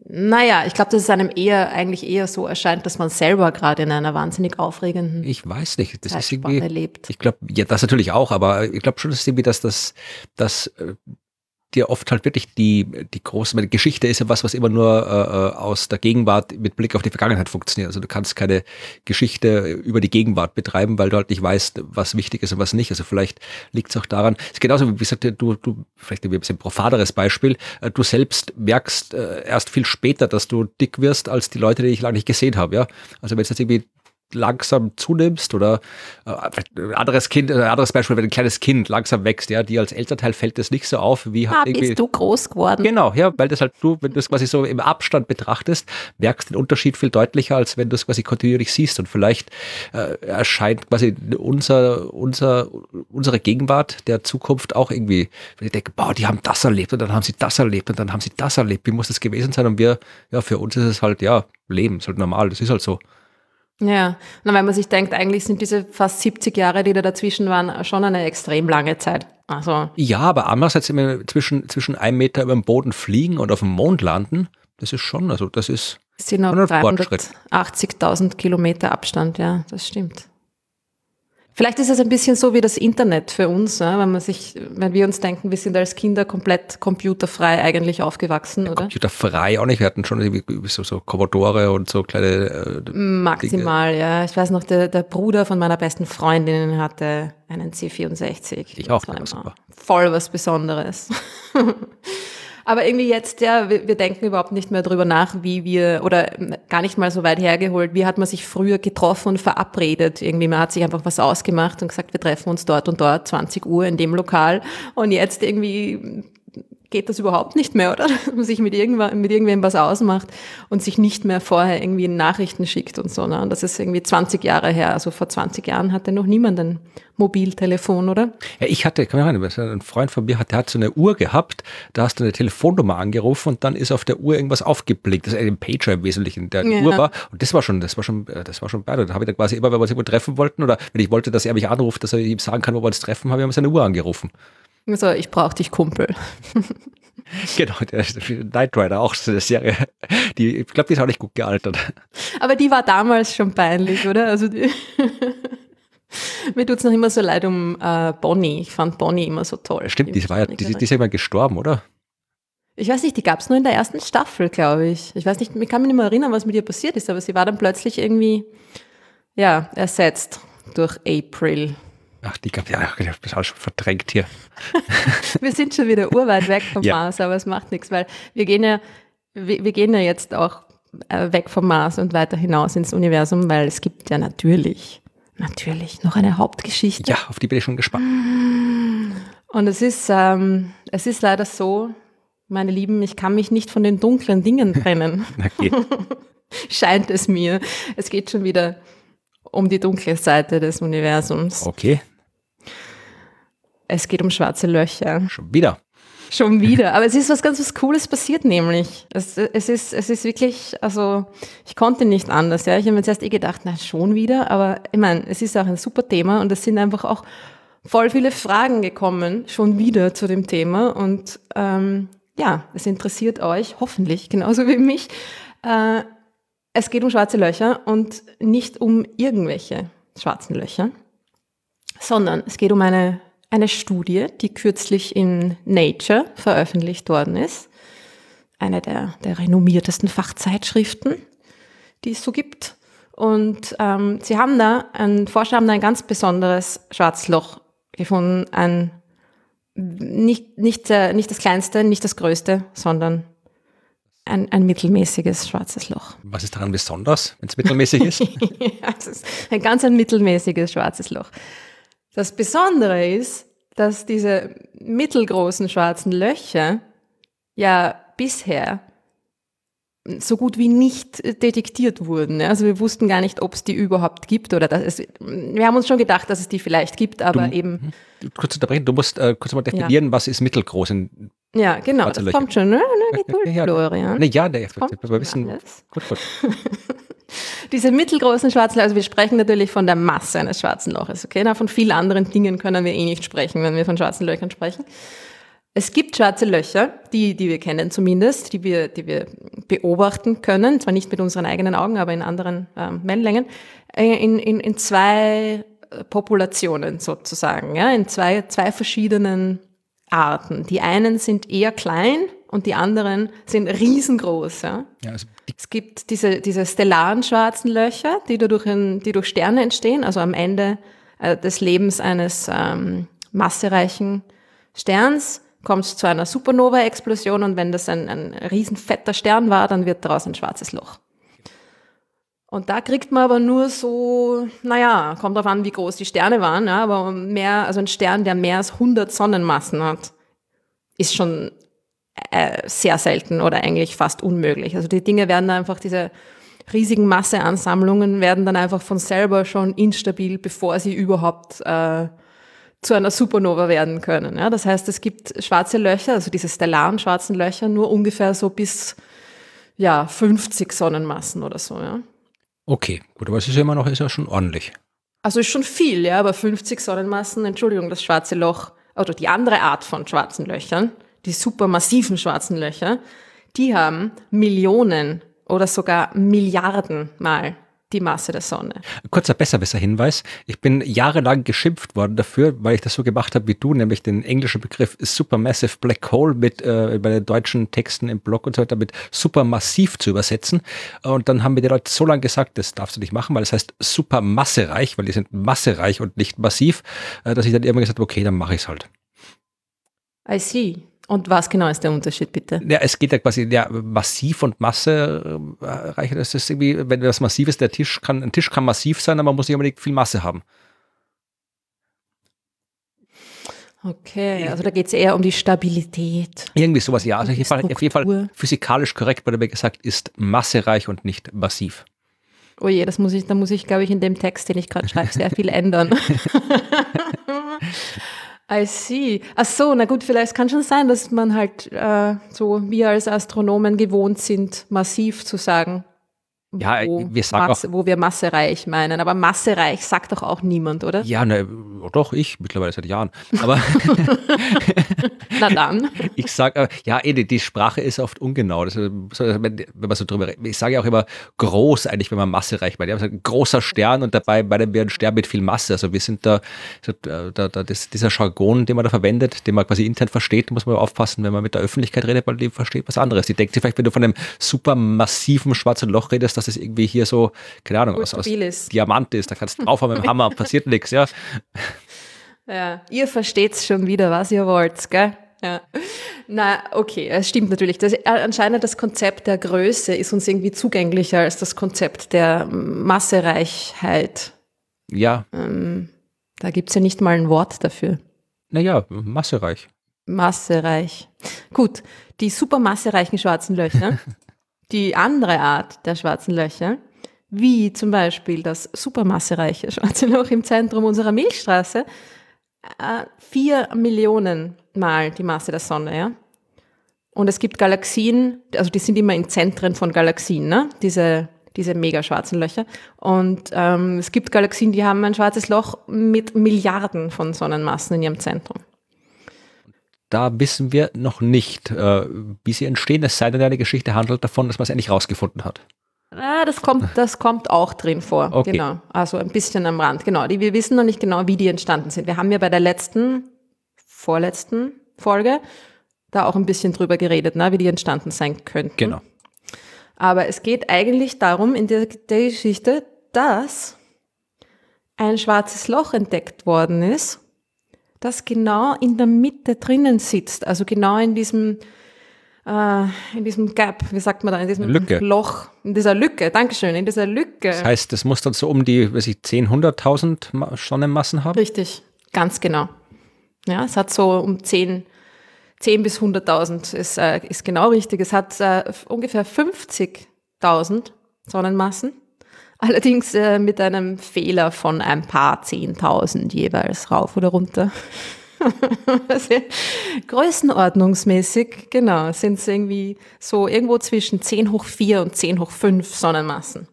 naja, ich glaube, dass es einem eher, eigentlich eher so erscheint, dass man selber gerade in einer wahnsinnig aufregenden Ich weiß nicht, das ist irgendwie, lebt. ich glaube, ja, das natürlich auch, aber ich glaube schon, dass irgendwie, dass das, dass äh, dir oft halt wirklich die, die große, Geschichte ist ja was, was immer nur äh, äh, aus der Gegenwart mit Blick auf die Vergangenheit funktioniert. Also du kannst keine Geschichte über die Gegenwart betreiben, weil du halt nicht weißt, was wichtig ist und was nicht. Also vielleicht liegt es auch daran, es ist genauso wie gesagt, du, du, vielleicht ein bisschen profaderes Beispiel, äh, du selbst merkst äh, erst viel später, dass du dick wirst, als die Leute, die ich lange nicht gesehen habe, ja. Also wenn es jetzt irgendwie langsam zunimmst oder äh, ein anderes Kind, ein anderes Beispiel, wenn ein kleines Kind langsam wächst, ja, die als Elternteil fällt das nicht so auf, wie halt ah, irgendwie. Bist du groß geworden? Genau, ja, weil das halt du, wenn du es quasi so im Abstand betrachtest, merkst den Unterschied viel deutlicher, als wenn du es quasi kontinuierlich siehst und vielleicht äh, erscheint quasi unser, unser, unsere Gegenwart der Zukunft auch irgendwie, wenn ich denke, boah, die haben das erlebt und dann haben sie das erlebt und dann haben sie das erlebt, wie muss das gewesen sein und wir, ja, für uns ist es halt, ja, Leben, ist halt normal, das ist halt so. Ja, na, weil man sich denkt, eigentlich sind diese fast 70 Jahre, die da dazwischen waren, schon eine extrem lange Zeit. Also ja, aber andererseits immer zwischen, zwischen einem Meter über dem Boden fliegen und auf dem Mond landen, das ist schon, also das ist. Das sind noch 380.000 Kilometer Abstand, ja, das stimmt. Vielleicht ist es ein bisschen so wie das Internet für uns, wenn man sich, wenn wir uns denken, wir sind als Kinder komplett computerfrei eigentlich aufgewachsen, oder? Computerfrei auch nicht. Wir hatten schon so, so Commodore und so kleine. Äh, Maximal, Dinge. ja. Ich weiß noch, der, der Bruder von meiner besten Freundin hatte einen C64. Ich auch. Das war voll was Besonderes. Aber irgendwie jetzt, ja, wir, denken überhaupt nicht mehr drüber nach, wie wir, oder gar nicht mal so weit hergeholt, wie hat man sich früher getroffen und verabredet. Irgendwie, man hat sich einfach was ausgemacht und gesagt, wir treffen uns dort und dort, 20 Uhr in dem Lokal. Und jetzt irgendwie geht das überhaupt nicht mehr, oder? Dass man sich mit, irgendwann, mit irgendwem was ausmacht und sich nicht mehr vorher irgendwie Nachrichten schickt und so. Ne? Und das ist irgendwie 20 Jahre her. Also vor 20 Jahren hatte noch niemand ein Mobiltelefon, oder? Ja, ich hatte, kann man ein Freund von mir hat, der hat so eine Uhr gehabt, da hast du eine Telefonnummer angerufen und dann ist auf der Uhr irgendwas aufgeblickt. Das ist ein Pager im Wesentlichen, der ja. Uhr war. Und das war schon, das war schon, äh, das war schon beide. Da habe ich dann quasi immer, wenn wir uns irgendwo treffen wollten oder wenn ich wollte, dass er mich anruft, dass er ihm sagen kann, wo wir uns treffen, habe ich ihm seine Uhr angerufen. So, ich brauche dich, Kumpel. genau, der Knight Rider, auch so eine Serie. Die, ich glaube, die ist auch nicht gut gealtert. Aber die war damals schon peinlich, oder? Also die Mir tut es noch immer so leid um äh, Bonnie. Ich fand Bonnie immer so toll. Stimmt, die, war ja, die, die ist ja immer gestorben, oder? Ich weiß nicht, die gab es nur in der ersten Staffel, glaube ich. Ich weiß nicht, ich kann mich nicht mehr erinnern, was mit ihr passiert ist, aber sie war dann plötzlich irgendwie ja, ersetzt durch April. Ach, die gab ja, ich habe das alles schon verdrängt hier. wir sind schon wieder urweit weg vom ja. Mars, aber es macht nichts, weil wir gehen ja, wir, wir gehen ja jetzt auch äh, weg vom Mars und weiter hinaus ins Universum, weil es gibt ja natürlich, natürlich noch eine Hauptgeschichte. Ja, auf die bin ich schon gespannt. Und es ist, ähm, es ist leider so, meine Lieben, ich kann mich nicht von den dunklen Dingen trennen. okay. Scheint es mir. Es geht schon wieder um die dunkle Seite des Universums. Okay. Es geht um schwarze Löcher. Schon wieder. Schon wieder. Aber es ist was ganz was Cooles passiert, nämlich. Es, es, ist, es ist wirklich, also ich konnte nicht anders. Ja. Ich habe mir zuerst eh gedacht, na schon wieder, aber ich meine, es ist auch ein super Thema und es sind einfach auch voll viele Fragen gekommen, schon wieder zu dem Thema. Und ähm, ja, es interessiert euch, hoffentlich, genauso wie mich. Äh, es geht um schwarze Löcher und nicht um irgendwelche schwarzen Löcher, sondern es geht um eine, eine Studie, die kürzlich in Nature veröffentlicht worden ist. Eine der, der renommiertesten Fachzeitschriften, die es so gibt. Und ähm, sie haben da, ein Forscher haben da ein ganz besonderes Schwarzloch gefunden. Ein, nicht, nicht, äh, nicht das kleinste, nicht das größte, sondern ein, ein mittelmäßiges schwarzes Loch. Was ist daran besonders, wenn es mittelmäßig ist? ja, es ist ein ganz ein mittelmäßiges schwarzes Loch. Das Besondere ist, dass diese mittelgroßen schwarzen Löcher ja bisher so gut wie nicht detektiert wurden. Also wir wussten gar nicht, ob es die überhaupt gibt oder dass es, wir haben uns schon gedacht, dass es die vielleicht gibt, aber du, eben. Kurz unterbrechen, du musst äh, kurz mal definieren, ja. was ist mittelgroß in ja, genau, das Löcher. kommt schon, ne? ne gut, ja, Florian. Ne, ja, der aber wissen. Gut, gut. Diese mittelgroßen schwarzen Löcher, also wir sprechen natürlich von der Masse eines schwarzen Loches, okay? Na, von vielen anderen Dingen können wir eh nicht sprechen, wenn wir von schwarzen Löchern sprechen. Es gibt schwarze Löcher, die, die wir kennen zumindest, die wir, die wir beobachten können, zwar nicht mit unseren eigenen Augen, aber in anderen ähm, Wellenlängen, äh, in, in, in zwei Populationen sozusagen, ja, in zwei, zwei verschiedenen Arten. Die einen sind eher klein und die anderen sind riesengroß. Ja. ja also es gibt diese, diese stellaren schwarzen Löcher, die durch, ein, die durch Sterne entstehen, also am Ende äh, des Lebens eines ähm, massereichen Sterns kommt es zu einer Supernova-Explosion und wenn das ein, ein riesen fetter Stern war, dann wird daraus ein schwarzes Loch. Und da kriegt man aber nur so, naja, kommt drauf an, wie groß die Sterne waren, ja, aber mehr, also ein Stern, der mehr als 100 Sonnenmassen hat, ist schon äh, sehr selten oder eigentlich fast unmöglich. Also die Dinge werden einfach, diese riesigen Masseansammlungen werden dann einfach von selber schon instabil, bevor sie überhaupt äh, zu einer Supernova werden können. Ja? Das heißt, es gibt schwarze Löcher, also diese stellaren schwarzen Löcher, nur ungefähr so bis ja, 50 Sonnenmassen oder so. Ja? Okay, gut, aber es ist ja immer noch ist ja schon ordentlich. Also ist schon viel, ja, aber 50 Sonnenmassen, Entschuldigung, das schwarze Loch oder die andere Art von schwarzen Löchern, die supermassiven schwarzen Löcher, die haben Millionen oder sogar Milliarden Mal die Masse der Sonne. Kurzer besserwisser Hinweis. Ich bin jahrelang geschimpft worden dafür, weil ich das so gemacht habe wie du, nämlich den englischen Begriff Supermassive Black Hole mit äh, bei den deutschen Texten im Blog und so weiter mit supermassiv zu übersetzen. Und dann haben mir die Leute so lange gesagt, das darfst du nicht machen, weil es das heißt supermassereich, weil die sind massereich und nicht massiv, äh, dass ich dann irgendwann gesagt habe, okay, dann mache ich es halt. I see. Und was genau ist der Unterschied, bitte? Ja, es geht ja quasi ja, massiv und Masse äh, reichen. Das ist irgendwie, wenn das massiv ist, der Tisch kann, ein Tisch kann massiv sein, aber man muss nicht unbedingt viel Masse haben. Okay, also da geht es eher um die Stabilität. Irgendwie sowas, ja. Also auf jeden, Fall, auf jeden Fall physikalisch korrekt wurde mir gesagt, ist massereich und nicht massiv. Oh je, das muss ich, da muss ich, glaube ich, in dem Text, den ich gerade schreibe, sehr viel ändern. I see. Ach so, na gut, vielleicht kann schon sein, dass man halt äh, so, wir als Astronomen gewohnt sind, massiv zu sagen. Ja, wo, wir sagen Masse, auch, wo wir massereich meinen. Aber massereich sagt doch auch niemand, oder? Ja, ne, doch, ich mittlerweile seit Jahren. Aber Na dann. ich sage, ja, eh, die Sprache ist oft ungenau. Das, wenn man so drüber Ich sage ja auch immer groß, eigentlich, wenn man massereich meint. Ja, ein großer Stern und dabei meinen wir ein Stern mit viel Masse. Also wir sind da, da, da das, dieser Jargon, den man da verwendet, den man quasi intern versteht, muss man aufpassen, wenn man mit der Öffentlichkeit redet, weil die versteht was anderes. Die denkt sich vielleicht, wenn du von einem supermassiven schwarzen Loch redest, dass das irgendwie hier so, keine Ahnung, aus, aus Diamant ist. Da kannst du draufhauen mit dem Hammer, passiert nichts, ja. Ja, ihr versteht's schon wieder, was ihr wollt, gell? Ja. Na, okay, es stimmt natürlich. Das, äh, anscheinend das Konzept der Größe ist uns irgendwie zugänglicher als das Konzept der Massereichheit. Ja. Ähm, da gibt's ja nicht mal ein Wort dafür. Naja, massereich. Massereich. Gut, die supermassereichen schwarzen Löcher, die andere Art der schwarzen Löcher, wie zum Beispiel das supermassereiche schwarze Loch im Zentrum unserer Milchstraße, vier Millionen Mal die Masse der Sonne, ja. Und es gibt Galaxien, also die sind immer in Zentren von Galaxien, ne? Diese, diese mega schwarzen Löcher. Und ähm, es gibt Galaxien, die haben ein schwarzes Loch mit Milliarden von Sonnenmassen in ihrem Zentrum. Da wissen wir noch nicht, äh, wie sie entstehen, es sei denn, eine Geschichte handelt davon, dass man es endlich rausgefunden hat. Ah, das kommt, das kommt auch drin vor. Okay. Genau. Also ein bisschen am Rand. Genau. Die, wir wissen noch nicht genau, wie die entstanden sind. Wir haben ja bei der letzten, vorletzten Folge da auch ein bisschen drüber geredet, ne, wie die entstanden sein könnten. Genau. Aber es geht eigentlich darum in der, der Geschichte, dass ein schwarzes Loch entdeckt worden ist, das genau in der Mitte drinnen sitzt, also genau in diesem äh, in diesem Gap, wie sagt man da, in diesem Lücke. Loch, in dieser Lücke, Dankeschön, in dieser Lücke. Das heißt, das muss dann so um die, weiß ich, 10, 100.000 Sonnenmassen haben? Richtig, ganz genau. Ja, es hat so um 10, 10 bis 100.000 ist, äh, ist genau richtig. Es hat äh, ungefähr 50.000 Sonnenmassen, allerdings äh, mit einem Fehler von ein paar 10.000 jeweils rauf oder runter. Größenordnungsmäßig, genau, sind es irgendwie so irgendwo zwischen 10 hoch 4 und 10 hoch 5 Sonnenmassen.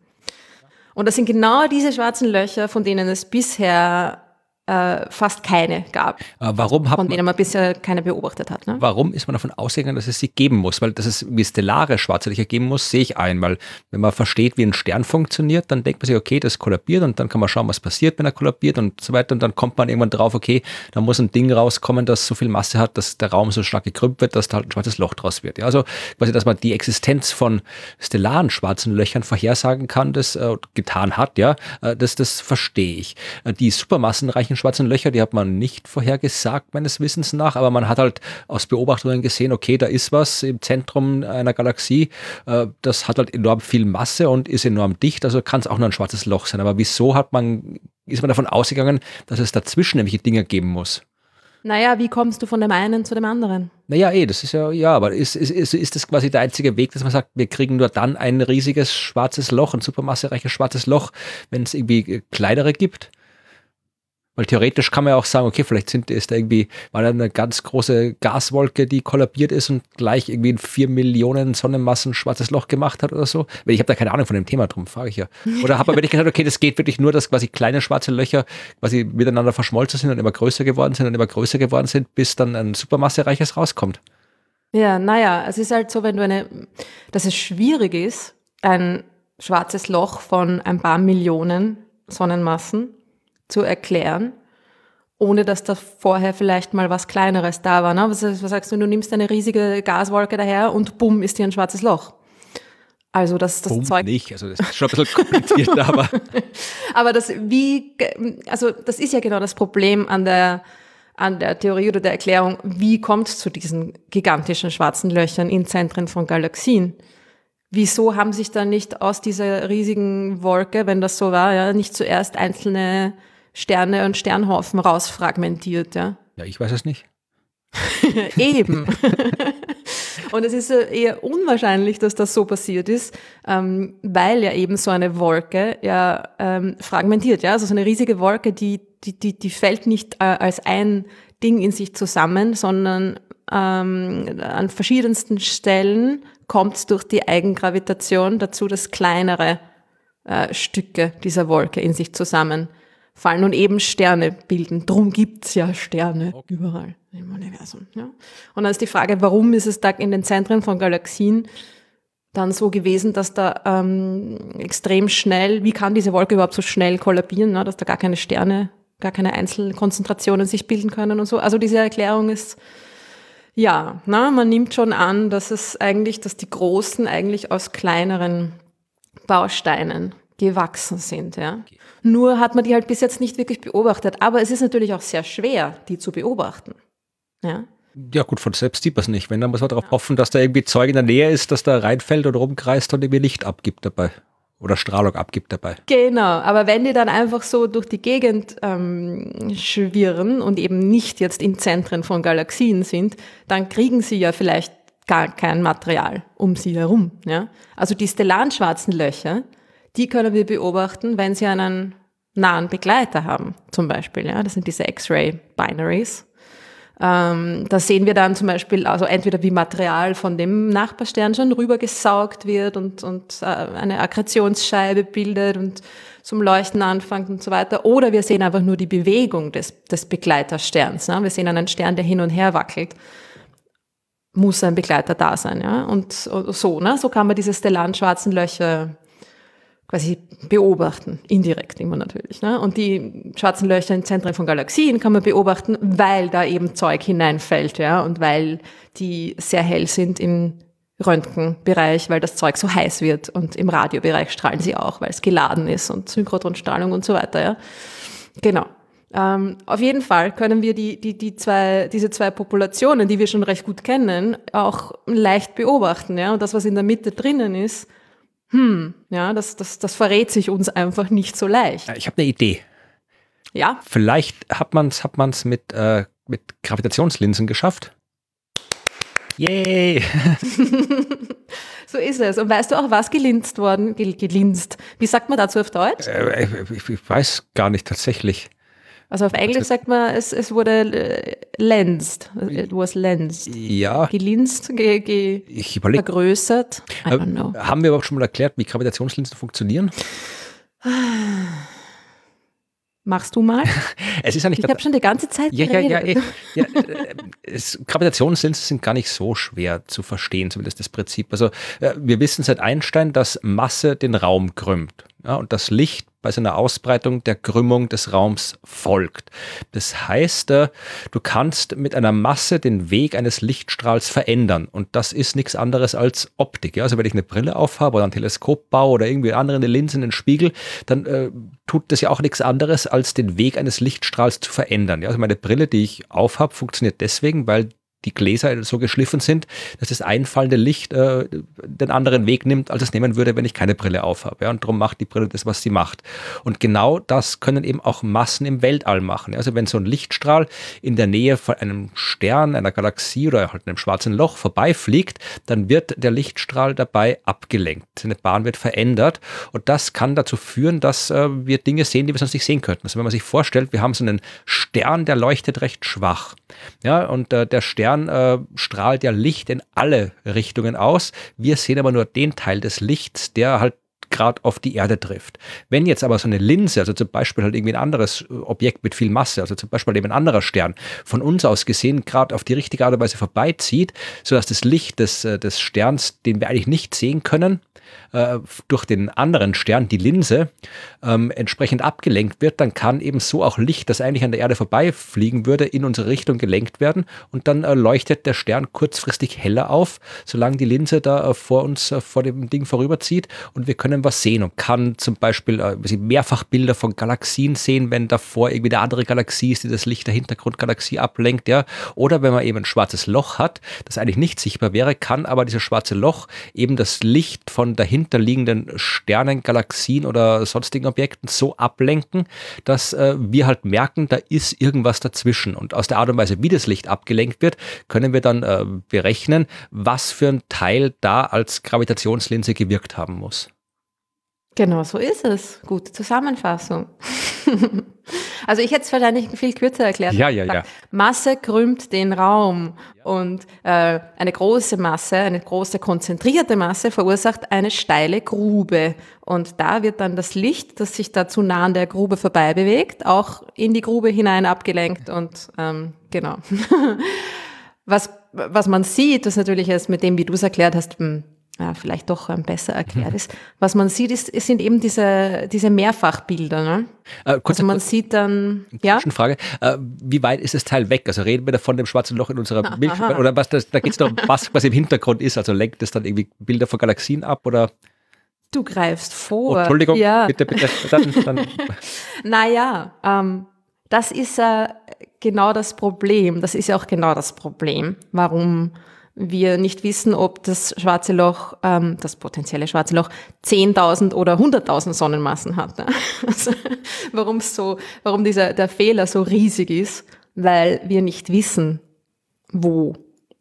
Und das sind genau diese schwarzen Löcher, von denen es bisher äh, fast keine gab. Äh, warum hat von denen man bisher keine beobachtet hat. Ne? Warum ist man davon ausgegangen, dass es sie geben muss? Weil dass es wie stellare schwarze Löcher geben muss, sehe ich ein. Weil wenn man versteht, wie ein Stern funktioniert, dann denkt man sich, okay, das kollabiert und dann kann man schauen, was passiert, wenn er kollabiert und so weiter. Und dann kommt man irgendwann drauf, okay, da muss ein Ding rauskommen, das so viel Masse hat, dass der Raum so stark gekrümmt wird, dass da halt ein schwarzes Loch draus wird. Ja, also quasi, dass man die Existenz von stellaren schwarzen Löchern vorhersagen kann, das äh, getan hat, ja, äh, das, das verstehe ich. Äh, die supermassenreichen schwarzen Löcher, die hat man nicht vorhergesagt, meines Wissens nach, aber man hat halt aus Beobachtungen gesehen, okay, da ist was im Zentrum einer Galaxie, äh, das hat halt enorm viel Masse und ist enorm dicht, also kann es auch nur ein schwarzes Loch sein. Aber wieso hat man, ist man davon ausgegangen, dass es dazwischen nämlich Dinge geben muss? Naja, wie kommst du von dem einen zu dem anderen? Naja, eh, das ist ja, ja, aber ist, ist, ist, ist das quasi der einzige Weg, dass man sagt, wir kriegen nur dann ein riesiges schwarzes Loch, ein supermassereiches schwarzes Loch, wenn es irgendwie kleinere gibt? Weil theoretisch kann man ja auch sagen, okay, vielleicht sind, ist da irgendwie, war da eine ganz große Gaswolke, die kollabiert ist und gleich irgendwie in vier Millionen Sonnenmassen schwarzes Loch gemacht hat oder so. Weil ich habe da keine Ahnung von dem Thema, drum frage ich ja. Oder habe man wirklich gesagt, okay, das geht wirklich nur, dass quasi kleine schwarze Löcher quasi miteinander verschmolzen sind und immer größer geworden sind und immer größer geworden sind, bis dann ein supermassereiches rauskommt. Ja, naja, es ist halt so, wenn du eine, dass es schwierig ist, ein schwarzes Loch von ein paar Millionen Sonnenmassen zu erklären, ohne dass da vorher vielleicht mal was Kleineres da war. Ne? Was, was sagst du, du nimmst eine riesige Gaswolke daher und bumm, ist hier ein schwarzes Loch. Also das, das Bumm Zeug. nicht, also das ist schon ein bisschen kompliziert, aber. aber das, wie, also das ist ja genau das Problem an der, an der Theorie oder der Erklärung, wie kommt es zu diesen gigantischen schwarzen Löchern in Zentren von Galaxien? Wieso haben sich dann nicht aus dieser riesigen Wolke, wenn das so war, ja, nicht zuerst einzelne Sterne und Sternhaufen rausfragmentiert, ja. Ja, ich weiß es nicht. Eben. und es ist eher unwahrscheinlich, dass das so passiert ist, ähm, weil ja eben so eine Wolke ja ähm, fragmentiert, ja, also so eine riesige Wolke, die die die die fällt nicht äh, als ein Ding in sich zusammen, sondern ähm, an verschiedensten Stellen kommt es durch die Eigengravitation dazu, dass kleinere äh, Stücke dieser Wolke in sich zusammen fallen und eben Sterne bilden. Drum gibt's ja Sterne okay. überall im Universum. Ja. Und dann ist die Frage, warum ist es da in den Zentren von Galaxien dann so gewesen, dass da ähm, extrem schnell, wie kann diese Wolke überhaupt so schnell kollabieren, ne, dass da gar keine Sterne, gar keine Einzelkonzentrationen sich bilden können und so. Also diese Erklärung ist, ja, na, man nimmt schon an, dass es eigentlich, dass die Großen eigentlich aus kleineren Bausteinen gewachsen sind. Ja. Nur hat man die halt bis jetzt nicht wirklich beobachtet. Aber es ist natürlich auch sehr schwer, die zu beobachten. Ja. Ja, gut, von selbst sieht man es nicht. Wenn, dann muss man darauf hoffen, dass da irgendwie Zeug in der Nähe ist, dass da reinfällt und rumkreist und irgendwie Licht abgibt dabei. Oder Strahlung abgibt dabei. Genau, aber wenn die dann einfach so durch die Gegend ähm, schwirren und eben nicht jetzt in Zentren von Galaxien sind, dann kriegen sie ja vielleicht gar kein Material um sie herum. Ja? Also die stellaren schwarzen Löcher, die können wir beobachten, wenn sie einen nahen Begleiter haben, zum Beispiel. Ja? Das sind diese X-Ray-Binaries. Ähm, da sehen wir dann zum Beispiel, also entweder wie Material von dem Nachbarstern schon rübergesaugt wird und, und äh, eine Akkretionsscheibe bildet und zum Leuchten anfängt und so weiter. Oder wir sehen einfach nur die Bewegung des, des Begleitersterns. Ne? Wir sehen einen Stern, der hin und her wackelt. Muss ein Begleiter da sein. Ja? Und, und so, ne? so kann man diese stellaren schwarzen Löcher quasi beobachten, indirekt immer natürlich. Ne? Und die schwarzen Löcher in Zentren von Galaxien kann man beobachten, weil da eben Zeug hineinfällt, ja, und weil die sehr hell sind im Röntgenbereich, weil das Zeug so heiß wird und im Radiobereich strahlen sie auch, weil es geladen ist und Synchrotronstrahlung und so weiter, ja. Genau. Ähm, auf jeden Fall können wir die, die, die zwei, diese zwei Populationen, die wir schon recht gut kennen, auch leicht beobachten, ja. Und das, was in der Mitte drinnen ist, hm, ja, das, das, das verrät sich uns einfach nicht so leicht. Ich habe eine Idee. Ja. Vielleicht hat man es hat man's mit, äh, mit Gravitationslinsen geschafft. Yay! so ist es. Und weißt du auch, was gelinst worden? Gelinst. Wie sagt man dazu auf Deutsch? Äh, ich, ich, weiß gar nicht tatsächlich. Also auf Englisch sagt man, es, es wurde äh, lensed. It was lensed. Ja. Gelinst, ge, ge ich überleg, vergrößert. I don't know. Haben wir überhaupt schon mal erklärt, wie Gravitationslinsen funktionieren? Machst du mal? es ist ja nicht ich habe schon die ganze Zeit ja, ja, ja, ja, ja, äh, es, Gravitationslinsen sind gar nicht so schwer zu verstehen, zumindest das Prinzip. Also äh, wir wissen seit Einstein, dass Masse den Raum krümmt. Ja, und das Licht bei seiner Ausbreitung der Krümmung des Raums folgt. Das heißt, äh, du kannst mit einer Masse den Weg eines Lichtstrahls verändern. Und das ist nichts anderes als Optik. Also wenn ich eine Brille aufhabe oder ein Teleskop baue oder irgendwie andere eine Linse in den Spiegel, dann äh, tut das ja auch nichts anderes, als den Weg eines Lichtstrahls zu verändern. Also meine Brille, die ich aufhabe, funktioniert deswegen, weil die Gläser so geschliffen sind, dass das einfallende Licht äh, den anderen Weg nimmt, als es nehmen würde, wenn ich keine Brille aufhabe. Ja? Und darum macht die Brille das, was sie macht. Und genau das können eben auch Massen im Weltall machen. Also wenn so ein Lichtstrahl in der Nähe von einem Stern, einer Galaxie oder halt einem schwarzen Loch vorbeifliegt, dann wird der Lichtstrahl dabei abgelenkt. Seine Bahn wird verändert und das kann dazu führen, dass äh, wir Dinge sehen, die wir sonst nicht sehen könnten. Also wenn man sich vorstellt, wir haben so einen Stern, der leuchtet recht schwach. Ja, und äh, der Stern Stern äh, strahlt ja Licht in alle Richtungen aus. Wir sehen aber nur den Teil des Lichts, der halt gerade auf die Erde trifft. Wenn jetzt aber so eine Linse, also zum Beispiel halt irgendwie ein anderes äh, Objekt mit viel Masse, also zum Beispiel eben ein anderer Stern, von uns aus gesehen gerade auf die richtige Art und Weise vorbeizieht, sodass das Licht des, äh, des Sterns, den wir eigentlich nicht sehen können, äh, durch den anderen Stern, die Linse, ähm, entsprechend abgelenkt wird, dann kann eben so auch Licht, das eigentlich an der Erde vorbeifliegen würde, in unsere Richtung gelenkt werden. Und dann äh, leuchtet der Stern kurzfristig heller auf, solange die Linse da äh, vor uns, äh, vor dem Ding vorüberzieht. Und wir können was sehen und kann zum Beispiel äh, mehrfach Bilder von Galaxien sehen, wenn davor irgendwie eine andere Galaxie ist, die das Licht der Hintergrundgalaxie ablenkt, ja, oder wenn man eben ein schwarzes Loch hat, das eigentlich nicht sichtbar wäre, kann aber dieses schwarze Loch eben das Licht von dahinterliegenden Sternen, Galaxien oder sonstigen Objekten so ablenken, dass äh, wir halt merken, da ist irgendwas dazwischen. Und aus der Art und Weise, wie das Licht abgelenkt wird, können wir dann äh, berechnen, was für ein Teil da als Gravitationslinse gewirkt haben muss. Genau, so ist es. Gute Zusammenfassung. also ich hätte es wahrscheinlich viel kürzer erklärt. Ja, ja, ja. Masse krümmt den Raum und äh, eine große Masse, eine große konzentrierte Masse verursacht eine steile Grube. Und da wird dann das Licht, das sich da zu nah an der Grube vorbei bewegt, auch in die Grube hinein abgelenkt und ähm, genau. was, was man sieht, das natürlich ist mit dem, wie du es erklärt hast, hm, ja, vielleicht doch ähm, besser erklärt ist. Was man sieht, ist, es sind eben diese, diese Mehrfachbilder. Ne? Äh, also man sieht dann, ja. Frage, äh, wie weit ist das Teil weg? Also reden wir da von dem schwarzen Loch in unserer Milchbahn oder was das, da geht es darum, was, was im Hintergrund ist. Also lenkt es dann irgendwie Bilder von Galaxien ab oder? Du greifst vor. Oh, Entschuldigung, ja. bitte, bitte. Dann, dann. Naja, ähm, das ist äh, genau das Problem. Das ist ja auch genau das Problem, warum wir nicht wissen, ob das schwarze Loch, ähm, das potenzielle schwarze Loch, 10.000 oder 100.000 Sonnenmassen hat. Ne? Also, warum so, warum dieser der Fehler so riesig ist, weil wir nicht wissen, wo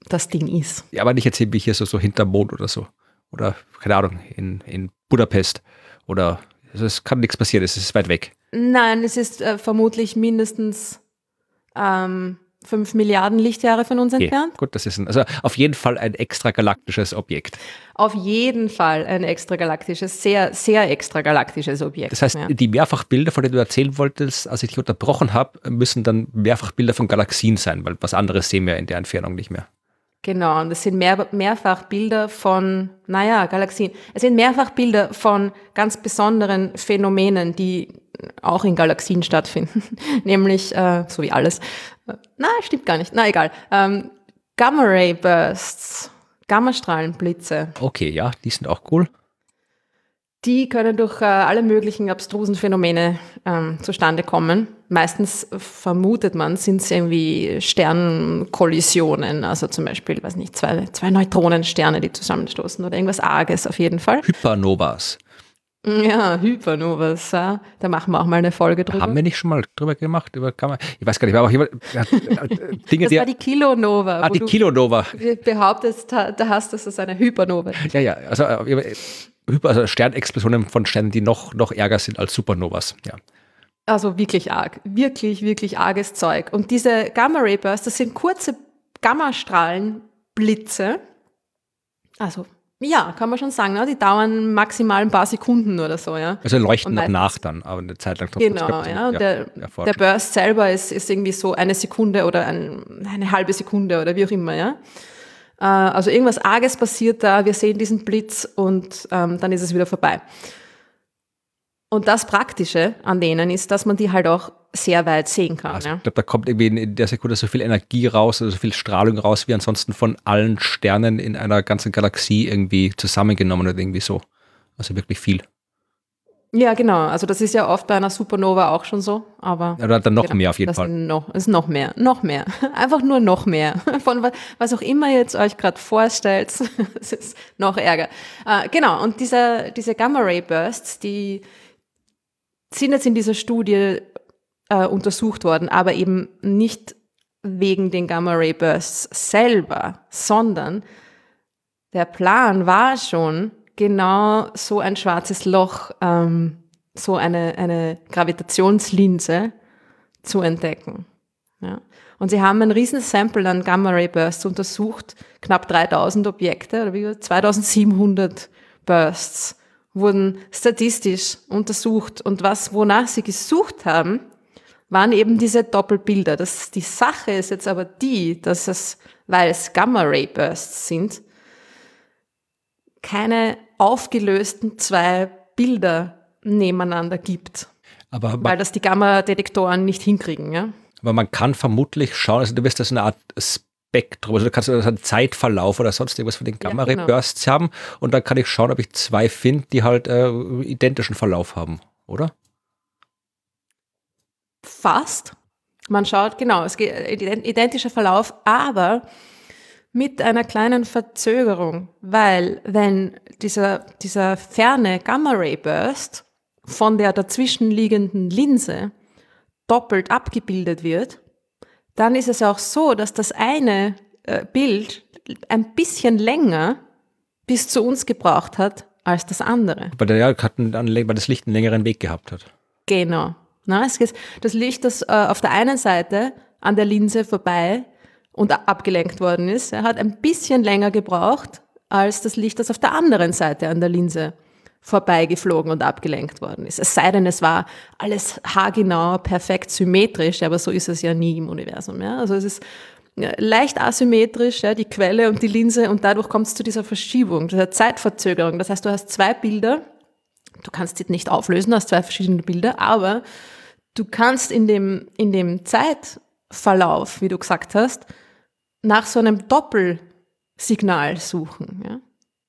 das Ding ist. Ja, aber nicht jetzt wie hier so, so hinterm Mond oder so. Oder, keine Ahnung, in, in Budapest. Oder also es kann nichts passieren, es ist weit weg. Nein, es ist äh, vermutlich mindestens ähm, 5 Milliarden Lichtjahre von uns Okay, entfernt. gut, das ist ein, also auf jeden Fall ein extragalaktisches Objekt. Auf jeden Fall ein extragalaktisches, sehr, sehr extragalaktisches Objekt. Das heißt, ja. die Mehrfachbilder, von denen du erzählen wolltest, als ich dich unterbrochen habe, müssen dann Mehrfachbilder von Galaxien sein, weil was anderes sehen wir in der Entfernung nicht mehr. Genau, und es sind mehr, mehrfach Bilder von, naja, Galaxien. Es sind mehrfach Bilder von ganz besonderen Phänomenen, die auch in Galaxien stattfinden. Nämlich, äh, so wie alles. Na, stimmt gar nicht. Na, egal. Ähm, Gamma-Ray-Bursts, Gammastrahlenblitze. Okay, ja, die sind auch cool. Die können durch äh, alle möglichen abstrusen Phänomene ähm, zustande kommen. Meistens vermutet man, sind es irgendwie Sternkollisionen, also zum Beispiel, weiß nicht, zwei, zwei Neutronensterne, die zusammenstoßen oder irgendwas Arges auf jeden Fall. Hypernovas. Ja, Hypernovas, ja. da machen wir auch mal eine Folge drüber. Haben wir nicht schon mal drüber gemacht? Über Gamma? Ich weiß gar nicht, aber auch jemand, äh, Dinge, das die. war die Kilonova, ah, die Kilonova. behauptest, da hast, dass es eine Hypernova ist. Ja, ja, also, äh, also Sternexplosionen von Sternen, die noch, noch ärger sind als Supernovas. Ja. Also wirklich arg, wirklich, wirklich arges Zeug. Und diese Gamma-Ray-Bursts, das sind kurze Gammastrahlenblitze. Also ja, kann man schon sagen, ne? die dauern maximal ein paar Sekunden oder so, ja. Also leuchten noch nach dann, aber eine Zeit lang. Genau, ja. Und der, der. Burst selber ist, ist irgendwie so eine Sekunde oder ein, eine halbe Sekunde oder wie auch immer, ja. Äh, Also irgendwas Arges passiert da, wir sehen diesen Blitz und ähm, dann ist es wieder vorbei. Und das Praktische an denen ist, dass man die halt auch sehr weit sehen kann. Also ich glaube, da kommt irgendwie in- der Sekunde so viel Energie raus, also so viel Strahlung raus, wie ansonsten von allen Sternen in einer ganzen Galaxie irgendwie zusammengenommen oder irgendwie so. Also wirklich viel. ja, genau. Also das ist ja oft bei einer Supernova auch schon so, aber Oder dann noch Genau, mehr auf jeden Fall. Noch, ist noch mehr, noch mehr. Einfach nur noch mehr. Von wa- was auch immer ihr jetzt euch gerade vorstellt, es ist noch ärger. Äh, genau, und diese, diese Gamma-Ray-Bursts, die sind jetzt in dieser Studie äh, untersucht worden, aber eben nicht wegen den Gamma-Ray-Bursts selber, sondern der Plan war schon, genau so ein schwarzes Loch, ähm, so eine, eine Gravitationslinse zu entdecken. Ja. Und sie haben ein riesen Sample an Gamma-Ray-Bursts untersucht, knapp 3000 Objekte, oder wie gesagt, 2700 Bursts wurden statistisch untersucht. Und was, wonach sie gesucht haben, waren eben diese Doppelbilder. Das, die Sache ist jetzt aber die, dass es, weil es Gamma-Ray-Bursts sind, keine aufgelösten zwei Bilder nebeneinander gibt, Aber, weil man, das die Gamma-Detektoren nicht hinkriegen. Ja? aber man kann vermutlich schauen, also du wirst das eine Art Spektrum, also du kannst also einen Zeitverlauf oder sonst irgendwas von den Ja, Gamma-Ray-Bursts haben und dann kann ich schauen, ob ich zwei finde, die halt äh, identischen Verlauf haben, oder? Fast. Man schaut, genau, es geht ident- identischer Verlauf, aber mit einer kleinen Verzögerung, weil wenn dieser, dieser ferne Gamma-Ray-Burst von der dazwischenliegenden Linse doppelt abgebildet wird, dann ist es auch so, dass das eine äh, Bild ein bisschen länger bis zu uns gebraucht hat als das andere. Weil der ja hat einen, einen, weil das Licht einen längeren Weg gehabt hat. Genau. Na, es ist das Licht, das äh, auf der einen Seite an der Linse vorbei und abgelenkt worden ist, hat ein bisschen länger gebraucht als das Licht, das auf der anderen Seite an der Linse vorbeigeflogen und abgelenkt worden ist. Es sei denn, es war alles haargenau, perfekt symmetrisch, aber so ist es ja nie im Universum. Ja? Also es ist ja, leicht asymmetrisch, ja, die Quelle und die Linse und dadurch kommt es zu dieser Verschiebung, dieser Zeitverzögerung. Das heißt, du hast zwei Bilder, du kannst sie nicht auflösen aus zwei verschiedenen Bilder, aber du kannst in dem, in dem Zeitverlauf, wie du gesagt hast, nach so einem Doppelsignal suchen. Ja?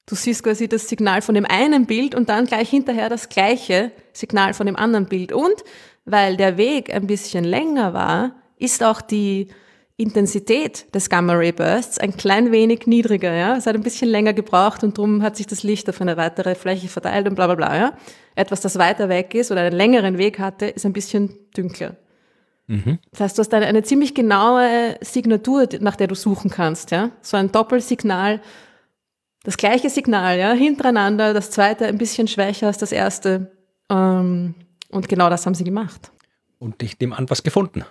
Du siehst quasi das Signal von dem einen Bild und dann gleich hinterher das gleiche Signal von dem anderen Bild. Und weil der Weg ein bisschen länger war, ist auch die Intensität des Gamma-Ray-Bursts ein klein wenig niedriger. Ja? Es hat ein bisschen länger gebraucht und darum hat sich das Licht auf eine weitere Fläche verteilt und bla bla bla. Ja? Etwas, das weiter weg ist oder einen längeren Weg hatte, ist ein bisschen dünkler. Mhm. Das heißt, du hast eine, eine ziemlich genaue Signatur, nach der du suchen kannst. Ja? So ein Doppelsignal das gleiche Signal, ja, hintereinander, das zweite ein bisschen schwächer als das erste. Ähm, und genau das haben sie gemacht. Und ich nehme an, was gefunden.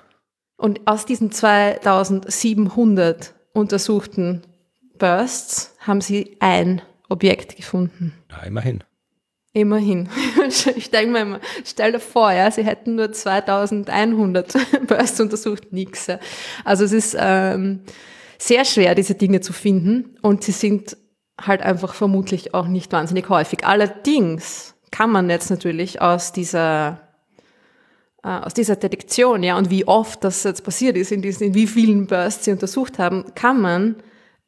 Und aus diesen 2700 untersuchten Bursts haben sie ein Objekt gefunden. Ja, immerhin. Immerhin. Ich denke mir immer, stell dir vor, ja, sie hätten nur 2100 Bursts untersucht, nix. Also es ist ähm, sehr schwer, diese Dinge zu finden und sie sind halt einfach vermutlich auch nicht wahnsinnig häufig. Allerdings kann man jetzt natürlich aus dieser äh, aus dieser Detektion, ja, und wie oft das jetzt passiert ist, in diesen, in wie vielen Bursts sie untersucht haben, kann man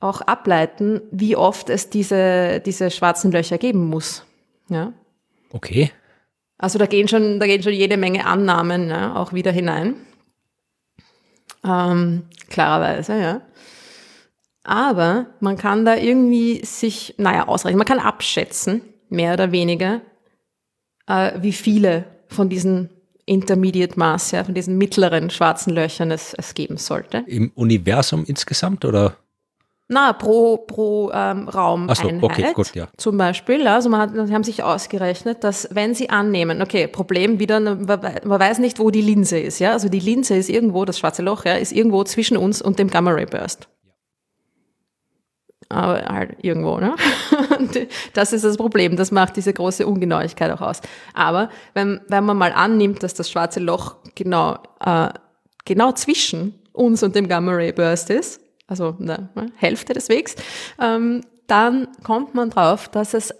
auch ableiten, wie oft es diese, diese schwarzen Löcher geben muss. Ja. Okay. Also da gehen schon, da gehen schon jede Menge Annahmen ja, auch wieder hinein. Ähm, klarerweise, ja. Aber man kann da irgendwie sich, naja, ausrechnen, man kann abschätzen, mehr oder weniger, äh, wie viele von diesen Intermediate Mass, ja, von diesen mittleren schwarzen Löchern es, es geben sollte. Im Universum insgesamt oder? Na, pro, pro ähm, Raum. Ach so, okay, gut, ja. Zum Beispiel, also man hat, sie haben sich ausgerechnet, dass wenn sie annehmen, okay, Problem wieder, man weiß nicht, wo die Linse ist, ja, also die Linse ist irgendwo, das schwarze Loch, ja, ist irgendwo zwischen uns und dem Gamma-Ray-Burst aber halt irgendwo, ne? Und das ist das Problem, das macht diese große Ungenauigkeit auch aus. Aber wenn, wenn man mal annimmt, dass das schwarze Loch genau, äh, genau zwischen uns und dem Gamma-Ray-Burst ist, also eine Hälfte des Wegs, ähm, dann kommt man drauf, dass es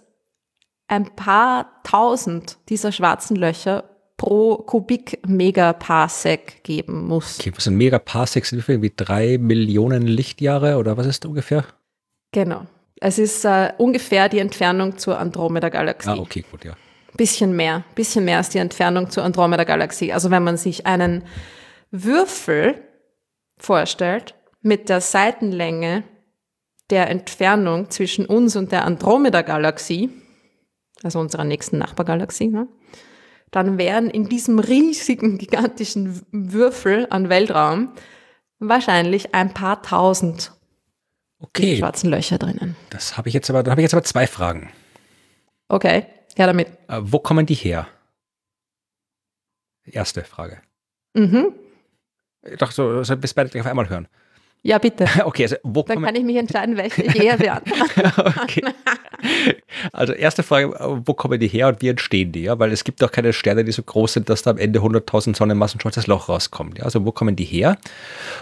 ein paar tausend dieser schwarzen Löcher pro Kubik-Megaparsec geben muss. Okay, was sind Megaparsec? Sind wie viel? Wie drei Millionen Lichtjahre oder was ist ungefähr? Genau. Es ist äh, ungefähr die Entfernung zur Andromeda-Galaxie. Ah, okay, gut, ja. Bisschen mehr, bisschen mehr als die Entfernung zur Andromeda-Galaxie. Also wenn man sich einen Würfel vorstellt mit der Seitenlänge der Entfernung zwischen uns und der Andromeda-Galaxie, also unserer nächsten Nachbargalaxie, ne, dann wären in diesem riesigen, gigantischen Würfel an Weltraum wahrscheinlich ein paar tausend Okay. Schwarzen Löcher drinnen. Das habe ich jetzt aber, da habe ich jetzt aber zwei Fragen. Okay, her damit. Äh, wo kommen die her? Erste Frage. Mhm. Ich dachte, so, bis beide gleich auf einmal hören. Ja, bitte. Okay, also wo Dann kann ich mich entscheiden, welche ich eher beantworten okay. Also erste Frage, wo kommen die her und wie entstehen die? Ja, weil es gibt auch keine Sterne, die so groß sind, dass da am Ende 100.000 Sonnenmassen schwarzes Loch rauskommt. Ja, also wo kommen die her?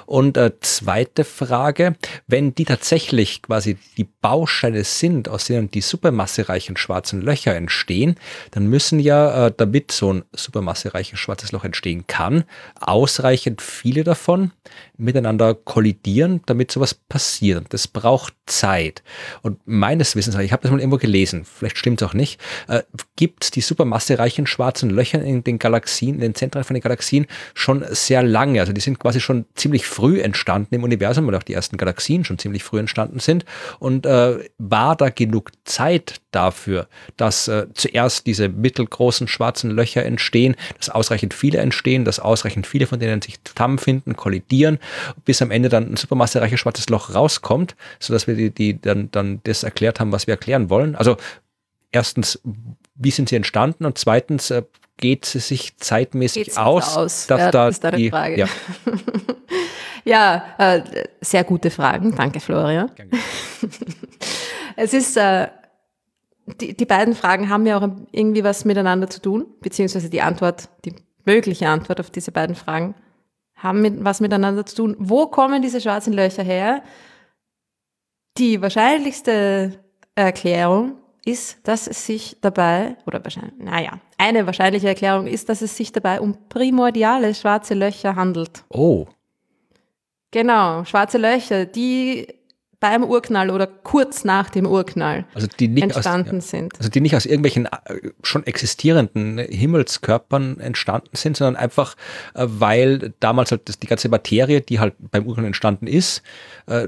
Und äh, zweite Frage, wenn die tatsächlich quasi die Bausteine sind, aus denen die supermassereichen schwarzen Löcher entstehen, dann müssen ja, äh, damit so ein supermassereiches schwarzes Loch entstehen kann, ausreichend viele davon miteinander kollidieren, damit sowas passiert. Das braucht Zeit. Und meines Wissens, ich habe das mal irgendwo gelesen, vielleicht stimmt es auch nicht, äh, gibt es die supermassereichen schwarzen Löcher in den Galaxien, in den Zentren von den Galaxien schon sehr lange. Also die sind quasi schon ziemlich früh entstanden im Universum, weil auch die ersten Galaxien schon ziemlich früh entstanden sind. Und äh, war da genug Zeit dafür, dass äh, zuerst diese mittelgroßen schwarzen Löcher entstehen, dass ausreichend viele entstehen, dass ausreichend viele von denen sich zusammenfinden, kollidieren, bis am Ende dann ein supermassereiches schwarzes Loch rauskommt, sodass wir die, die dann, dann das erklärt haben, was wir erklären wollen. Also erstens, wie sind sie entstanden und zweitens, äh, geht es sich zeitmäßig Geht's aus, aus, dass ja, da ist die, Frage. Ja, ja äh, sehr gute Fragen. Danke, Florian. es ist äh, die, die beiden Fragen haben ja auch irgendwie was miteinander zu tun, beziehungsweise die Antwort, die mögliche Antwort auf diese beiden Fragen haben mit, was miteinander zu tun. Wo kommen diese schwarzen Löcher her? Die wahrscheinlichste Erklärung ist, dass es sich dabei, oder wahrscheinlich, naja, eine wahrscheinliche Erklärung ist, dass es sich dabei um primordiale schwarze Löcher handelt. Oh. Genau, schwarze Löcher, die beim Urknall oder kurz nach dem Urknall also entstanden aus, sind. Also die nicht aus irgendwelchen äh, schon existierenden Himmelskörpern entstanden sind, sondern einfach, äh, weil damals halt die ganze Materie, die halt beim Urknall entstanden ist, äh,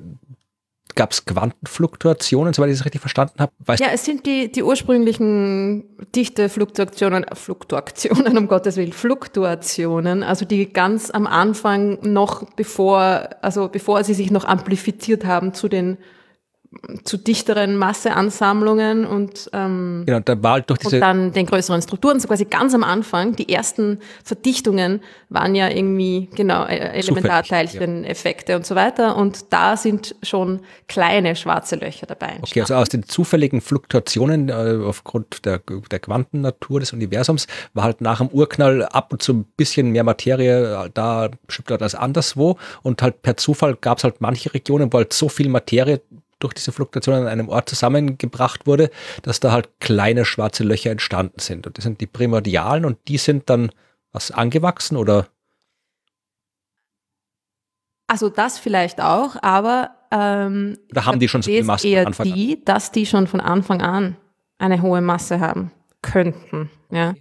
gab es Quantenfluktuationen, soweit ich das richtig verstanden habe? ja, es sind die, die ursprünglichen Dichtefluktuationen, Fluktuationen, um Gottes Willen, Fluktuationen, also die ganz am Anfang noch bevor, also bevor sie sich noch amplifiziert haben zu den zu dichteren Masseansammlungen und, ähm, genau, da war halt durch diese und dann den größeren Strukturen. So quasi ganz am Anfang, die ersten Verdichtungen waren ja irgendwie, genau, äh, Elementarteilchen-Effekte und so weiter. Und da sind schon kleine schwarze Löcher dabei. Entstanden. Okay, also aus den zufälligen Fluktuationen äh, aufgrund der, der Quantennatur des Universums war halt nach dem Urknall ab und zu ein bisschen mehr Materie äh, da bestimmt als anderswo. Und halt per Zufall gab es halt manche Regionen, wo halt so viel Materie durch diese Fluktuation an einem Ort zusammengebracht wurde, dass da halt kleine schwarze Löcher entstanden sind. Und das sind die Primordialen und die sind dann was angewachsen oder? Also das vielleicht auch, aber ähm, da haben die schon so viel Masse eher von Anfang die, an? dass die schon von Anfang an eine hohe Masse haben könnten. Ja.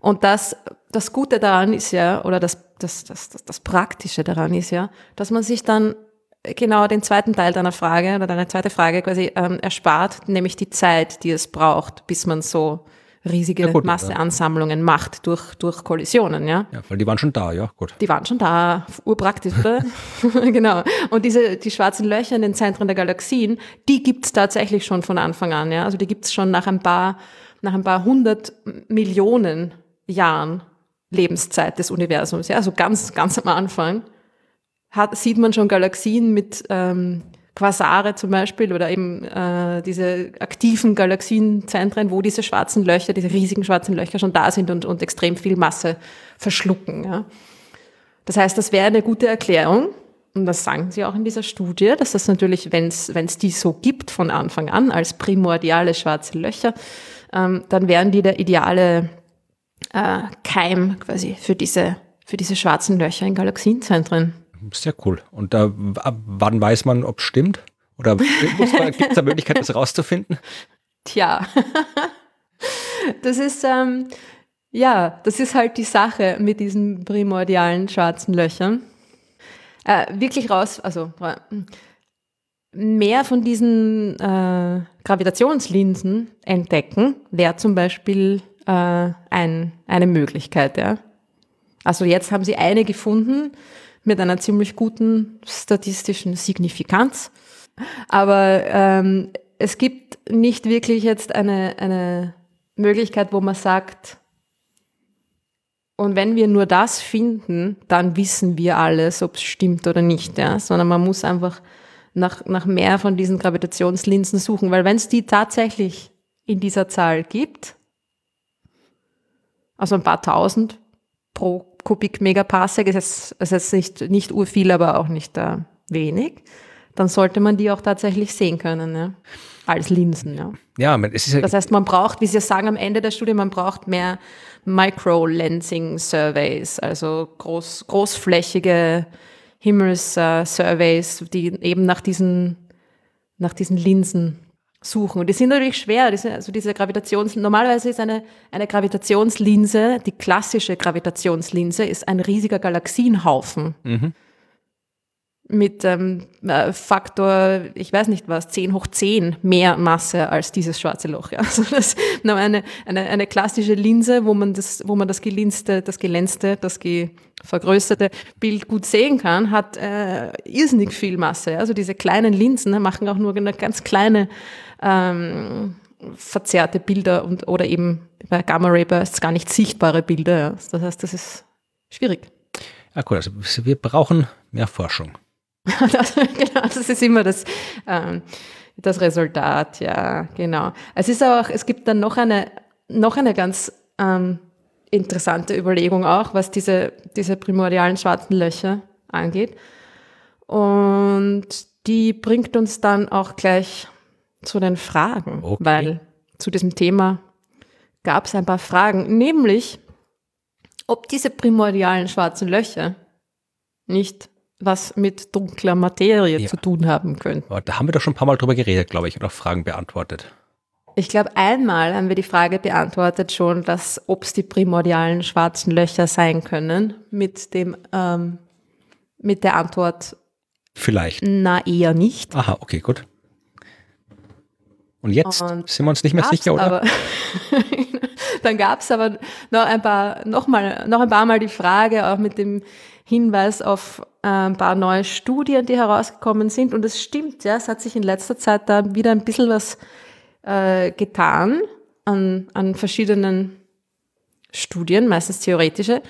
Und das, das Gute daran ist ja, oder das, das, das, das, das Praktische daran ist ja, dass man sich dann genau den zweiten Teil deiner Frage oder deine zweite Frage quasi ähm, erspart, nämlich die Zeit, die es braucht, bis man so riesige ja, gut, Masseansammlungen ja. macht durch, durch Kollisionen, ja. Ja, weil die waren schon da, ja, gut. Die waren schon da, urpraktisch, oder? genau. Und diese, die schwarzen Löcher in den Zentren der Galaxien, die gibt's tatsächlich schon von Anfang an, ja. Also die gibt's schon nach ein paar, nach ein paar hundert Millionen Jahren Lebenszeit des Universums, ja. Also ganz, ganz am Anfang hat, sieht man schon Galaxien mit ähm, Quasare zum Beispiel oder eben äh, diese aktiven Galaxienzentren, wo diese schwarzen Löcher, diese riesigen schwarzen Löcher schon da sind und, und extrem viel Masse verschlucken. Ja. Das heißt, das wäre eine gute Erklärung. Und das sagen sie auch in dieser Studie, dass das natürlich, wenn es die so gibt von Anfang an als primordiale schwarze Löcher, ähm, dann wären die der ideale äh, Keim quasi für diese, für diese schwarzen Löcher in Galaxienzentren. Sehr cool. Und da, wann weiß man, ob es stimmt? Oder gibt es da Möglichkeit, das rauszufinden? Tja, das ist, ähm, ja, das ist halt die Sache mit diesen primordialen schwarzen Löchern. Äh, wirklich raus, also mehr von diesen äh, Gravitationslinsen entdecken, wäre zum Beispiel äh, ein, eine Möglichkeit. Ja. Also jetzt haben sie eine gefunden, mit einer ziemlich guten statistischen Signifikanz. Aber ähm, es gibt nicht wirklich jetzt eine, eine Möglichkeit, wo man sagt, und wenn wir nur das finden, dann wissen wir alles, ob es stimmt oder nicht, ja? sondern man muss einfach nach, nach mehr von diesen Gravitationslinsen suchen, weil wenn es die tatsächlich in dieser Zahl gibt, also ein paar tausend pro Kubikmegaparsec, ist jetzt, ist jetzt nicht, nicht urviel, aber auch nicht äh, wenig, dann sollte man die auch tatsächlich sehen können, ja? als Linsen. Ja. Ja, es ist ja das heißt, man braucht, wie Sie sagen am Ende der Studie, man braucht mehr Micro-Lensing-Surveys, also groß, großflächige Himmels-Surveys, die eben nach diesen, nach diesen Linsen suchen. Und die sind natürlich schwer. Die also diese Gravitations, normalerweise ist eine, eine Gravitationslinse, die klassische Gravitationslinse, ist ein riesiger Galaxienhaufen. Mhm. Mit ähm, äh, Faktor, ich weiß nicht was, 10 hoch 10 mehr Masse als dieses schwarze Loch. Ja. Also das eine, eine, eine klassische Linse, wo man das, wo man das gelinste, das gelänzte, das vergrößerte Bild gut sehen kann, hat äh, irrsinnig viel Masse. Also diese kleinen Linsen machen auch nur eine ganz kleine ähm, verzerrte Bilder und oder eben bei Gamma Ray Bursts gar nicht sichtbare Bilder. Ja. Das heißt, das ist schwierig. Ja, gut, also wir brauchen mehr Forschung. das, genau, das ist immer das, ähm, das Resultat, ja, genau. Es ist auch, es gibt dann noch eine, noch eine ganz ähm, interessante Überlegung auch, was diese, diese primordialen schwarzen Löcher angeht. Und die bringt uns dann auch gleich zu den Fragen, okay. weil zu diesem Thema gab es ein paar Fragen, nämlich ob diese primordialen schwarzen Löcher nicht was mit dunkler Materie ja. zu tun haben könnte. Da haben wir doch schon ein paar Mal drüber geredet, glaube ich, und auch Fragen beantwortet. Ich glaube, einmal haben wir die Frage beantwortet schon, dass ob es die primordialen schwarzen Löcher sein können, mit dem ähm, mit der Antwort Vielleicht. Na, eher nicht. Aha, okay, gut. Und jetzt und sind wir uns nicht mehr sicher, oder? Aber dann gab es aber noch ein paar, noch mal, noch ein paar Mal die Frage, auch mit dem Hinweis auf äh, ein paar neue Studien, die herausgekommen sind. Und es stimmt, ja, es hat sich in letzter Zeit da wieder ein bisschen was äh, getan an, an verschiedenen Studien, meistens theoretische,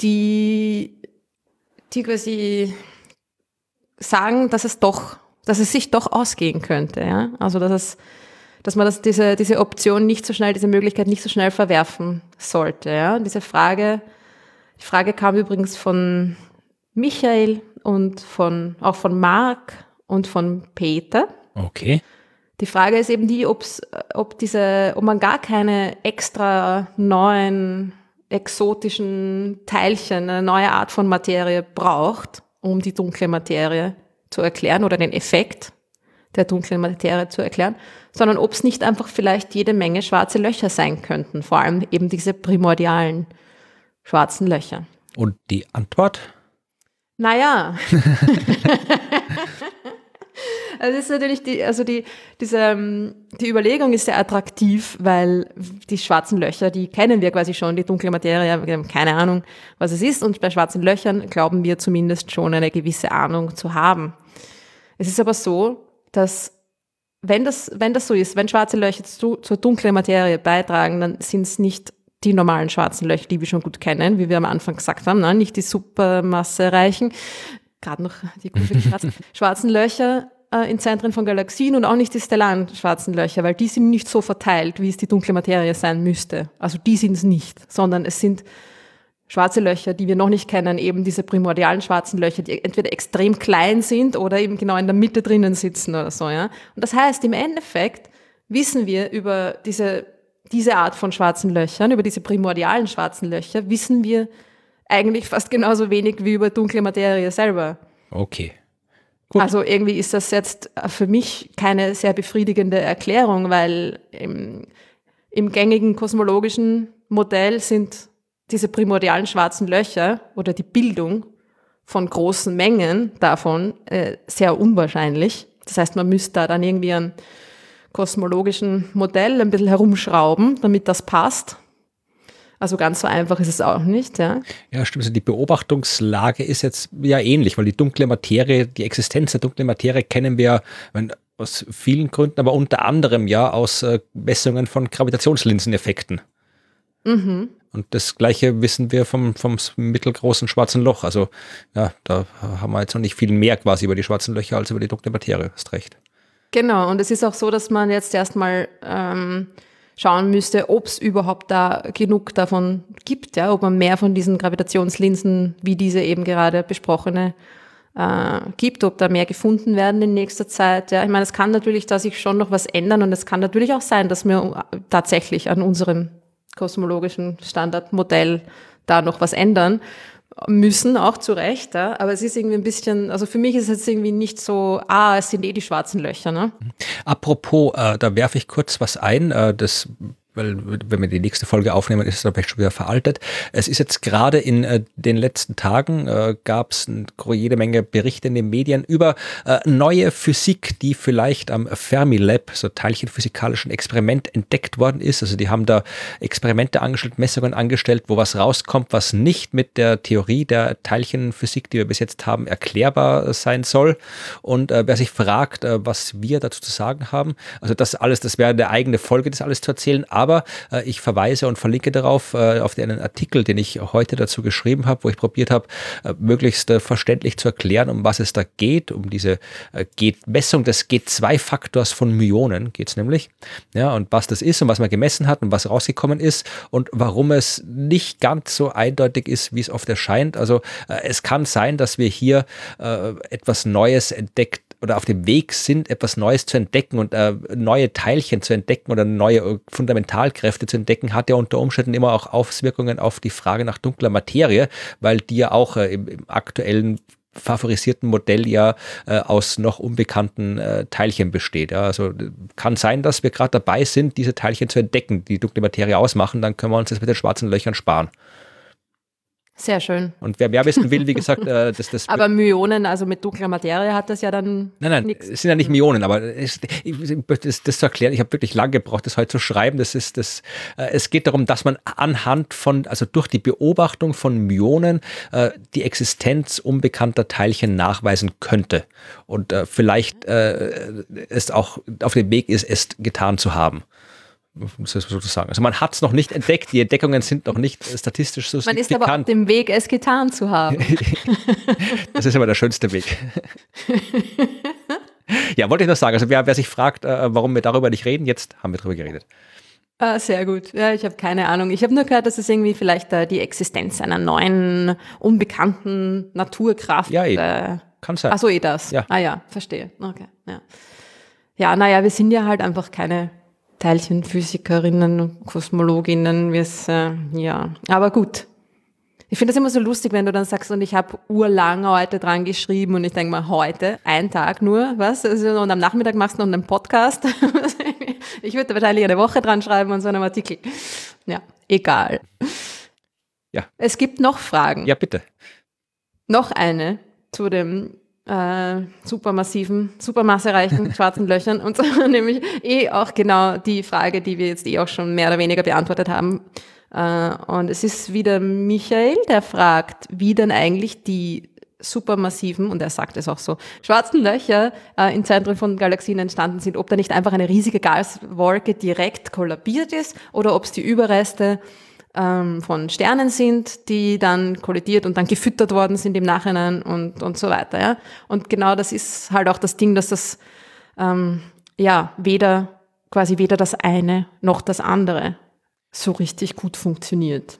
die, die quasi sagen, dass es doch, dass es sich doch ausgehen könnte. Ja? Also dass es, dass man das, diese, diese Option nicht so schnell, diese Möglichkeit nicht so schnell verwerfen sollte. Ja? diese Frage, die Frage kam übrigens von Michael und von, auch von Marc und von Peter. Okay. Die Frage ist eben die, ob's, ob diese, ob man gar keine extra neuen exotischen Teilchen, eine neue Art von Materie braucht, um die dunkle Materie zu erklären oder den Effekt der dunklen Materie zu erklären, sondern ob es nicht einfach vielleicht jede Menge schwarze Löcher sein könnten, vor allem eben diese primordialen schwarzen Löcher. Und die Antwort? Naja. Also ist natürlich die, also die, diese, ähm, die Überlegung ist sehr attraktiv, weil die schwarzen Löcher, die kennen wir quasi schon, die dunkle Materie, wir haben keine Ahnung, was es ist und bei schwarzen Löchern glauben wir zumindest schon eine gewisse Ahnung zu haben. Es ist aber so, dass wenn das, wenn das so ist, wenn schwarze Löcher zu, zur dunklen Materie beitragen, dann sind es nicht die normalen schwarzen Löcher, die wir schon gut kennen, wie wir am Anfang gesagt haben, ne? nicht die Supermasse reichen, gerade noch die schwarzen, schwarzen Löcher, äh, in Zentren von Galaxien und auch nicht die stellaren schwarzen Löcher, weil die sind nicht so verteilt, wie es die dunkle Materie sein müsste. Also die sind es nicht, sondern es sind schwarze Löcher, die wir noch nicht kennen, eben diese primordialen schwarzen Löcher, die entweder extrem klein sind oder eben genau in der Mitte drinnen sitzen oder so, ja. Und das heißt, im Endeffekt wissen wir über diese, diese Art von schwarzen Löchern, über diese primordialen schwarzen Löcher, wissen wir eigentlich fast genauso wenig wie über dunkle Materie selber. Okay. Gut. Also irgendwie ist das jetzt für mich keine sehr befriedigende Erklärung, weil im, im gängigen kosmologischen Modell sind diese primordialen schwarzen Löcher oder die Bildung von großen Mengen davon äh, sehr unwahrscheinlich. Das heißt, man müsste da dann irgendwie ein kosmologischen Modell ein bisschen herumschrauben, damit das passt. Also ganz so einfach ist es auch nicht, ja. Ja, stimmt. Also die Beobachtungslage ist jetzt ja ähnlich, weil die dunkle Materie, die Existenz der dunklen Materie kennen wir wenn, aus vielen Gründen, aber unter anderem ja aus äh, Messungen von Gravitationslinseneffekten. Mhm. Und das Gleiche wissen wir vom, vom mittelgroßen schwarzen Loch. Also ja, da haben wir jetzt noch nicht viel mehr quasi über die schwarzen Löcher als über die dunkle Materie. Hast recht. Genau, und es ist auch so, dass man jetzt erstmal ähm, schauen müsste, ob es überhaupt da genug davon gibt, ja, ob man mehr von diesen Gravitationslinsen, wie diese eben gerade besprochene, äh, gibt, ob da mehr gefunden werden in nächster Zeit. Ja. Ich meine, es kann natürlich da sich schon noch was ändern und es kann natürlich auch sein, dass wir tatsächlich an unserem kosmologischen Standardmodell da noch was ändern müssen, auch zu Recht. Ja? Aber es ist irgendwie ein bisschen, also für mich ist es jetzt irgendwie nicht so, ah, es sind eh die schwarzen Löcher. Ne? Apropos, äh, da werfe ich kurz was ein. Äh, das weil wenn wir die nächste Folge aufnehmen, ist es aber schon wieder veraltet. Es ist jetzt gerade in äh, den letzten Tagen äh, gab es jede Menge Berichte in den Medien über äh, neue Physik, die vielleicht am Fermilab, so teilchenphysikalischen Experiment entdeckt worden ist. Also die haben da Experimente angestellt, Messungen angestellt, wo was rauskommt, was nicht mit der Theorie der Teilchenphysik, die wir bis jetzt haben, erklärbar sein soll. Und äh, wer sich fragt, äh, was wir dazu zu sagen haben, also das alles, das wäre eine eigene Folge, das alles zu erzählen äh, ich verweise und verlinke darauf, äh, auf den Artikel, den ich heute dazu geschrieben habe, wo ich probiert habe, äh, möglichst äh, verständlich zu erklären, um was es da geht, um diese äh, Messung des G2-Faktors von Myonen geht es nämlich. Ja, und was das ist und was man gemessen hat und was rausgekommen ist und warum es nicht ganz so eindeutig ist, wie es oft erscheint. Also äh, es kann sein, dass wir hier etwas Neues entdeckt oder auf dem Weg sind, etwas Neues zu entdecken und äh, neue Teilchen zu entdecken oder neue äh, Fundamentalkräfte zu entdecken, hat ja unter Umständen immer auch Auswirkungen auf die Frage nach dunkler Materie, weil die ja auch äh, im, im aktuellen favorisierten Modell ja äh, aus noch unbekannten äh, Teilchen besteht. Ja. Also kann sein, dass wir gerade dabei sind, diese Teilchen zu entdecken, die dunkle Materie ausmachen, dann können wir uns das mit den schwarzen Löchern sparen. Sehr schön. Und wer mehr wissen will, wie gesagt, äh, das, das. Aber Myonen, also mit dunkler Materie hat das ja dann. Nein, nein, nix. es sind ja nicht Myonen, aber es, das, das zu erklären, ich habe wirklich lange gebraucht, das heute zu schreiben. Das ist das, äh, es geht darum, dass man anhand von, also durch die Beobachtung von Myonen äh, die Existenz unbekannter Teilchen nachweisen könnte. Und äh, vielleicht äh, es auch auf dem Weg ist, es getan zu haben sozusagen. Also man hat es noch nicht entdeckt, die Entdeckungen sind noch nicht statistisch so Man ist aber auf dem Weg, es getan zu haben. das ist aber der schönste Weg. ja, wollte ich noch sagen. Also wer, wer sich fragt, äh, warum wir darüber nicht reden, jetzt haben wir darüber geredet. Ah, sehr gut. Ja, ich habe keine Ahnung. Ich habe nur gehört, dass es irgendwie vielleicht äh, die Existenz einer neuen, unbekannten Naturkraft. Ja, eh. Äh, kann sein. Achso, eh das. Ja. Ah ja, verstehe. Okay. Ja, ja naja, wir sind ja halt einfach keine Teilchenphysikerinnen, Kosmologinnen, wie es, äh, ja, aber gut. Ich finde das immer so lustig, wenn du dann sagst, und ich habe urlang heute dran geschrieben und ich denke mal, heute, ein Tag nur, was? Also, und am Nachmittag machst du noch einen Podcast. ich würde wahrscheinlich eine Woche dran schreiben und so einen Artikel. Ja, egal. Ja. Es gibt noch Fragen. Ja, bitte. Noch eine zu dem äh, supermassiven, supermassereichen schwarzen Löchern und so, nämlich eh auch genau die Frage, die wir jetzt eh auch schon mehr oder weniger beantwortet haben. Äh, und es ist wieder Michael, der fragt, wie denn eigentlich die supermassiven, und er sagt es auch so, schwarzen Löcher äh, im Zentrum von Galaxien entstanden sind, ob da nicht einfach eine riesige Gaswolke direkt kollabiert ist oder ob es die Überreste ähm, von Sternen sind, die dann kollidiert und dann gefüttert worden sind im Nachhinein und, und so weiter. Ja? Und genau das ist halt auch das Ding, dass das ähm, ja weder quasi weder das eine noch das andere so richtig gut funktioniert.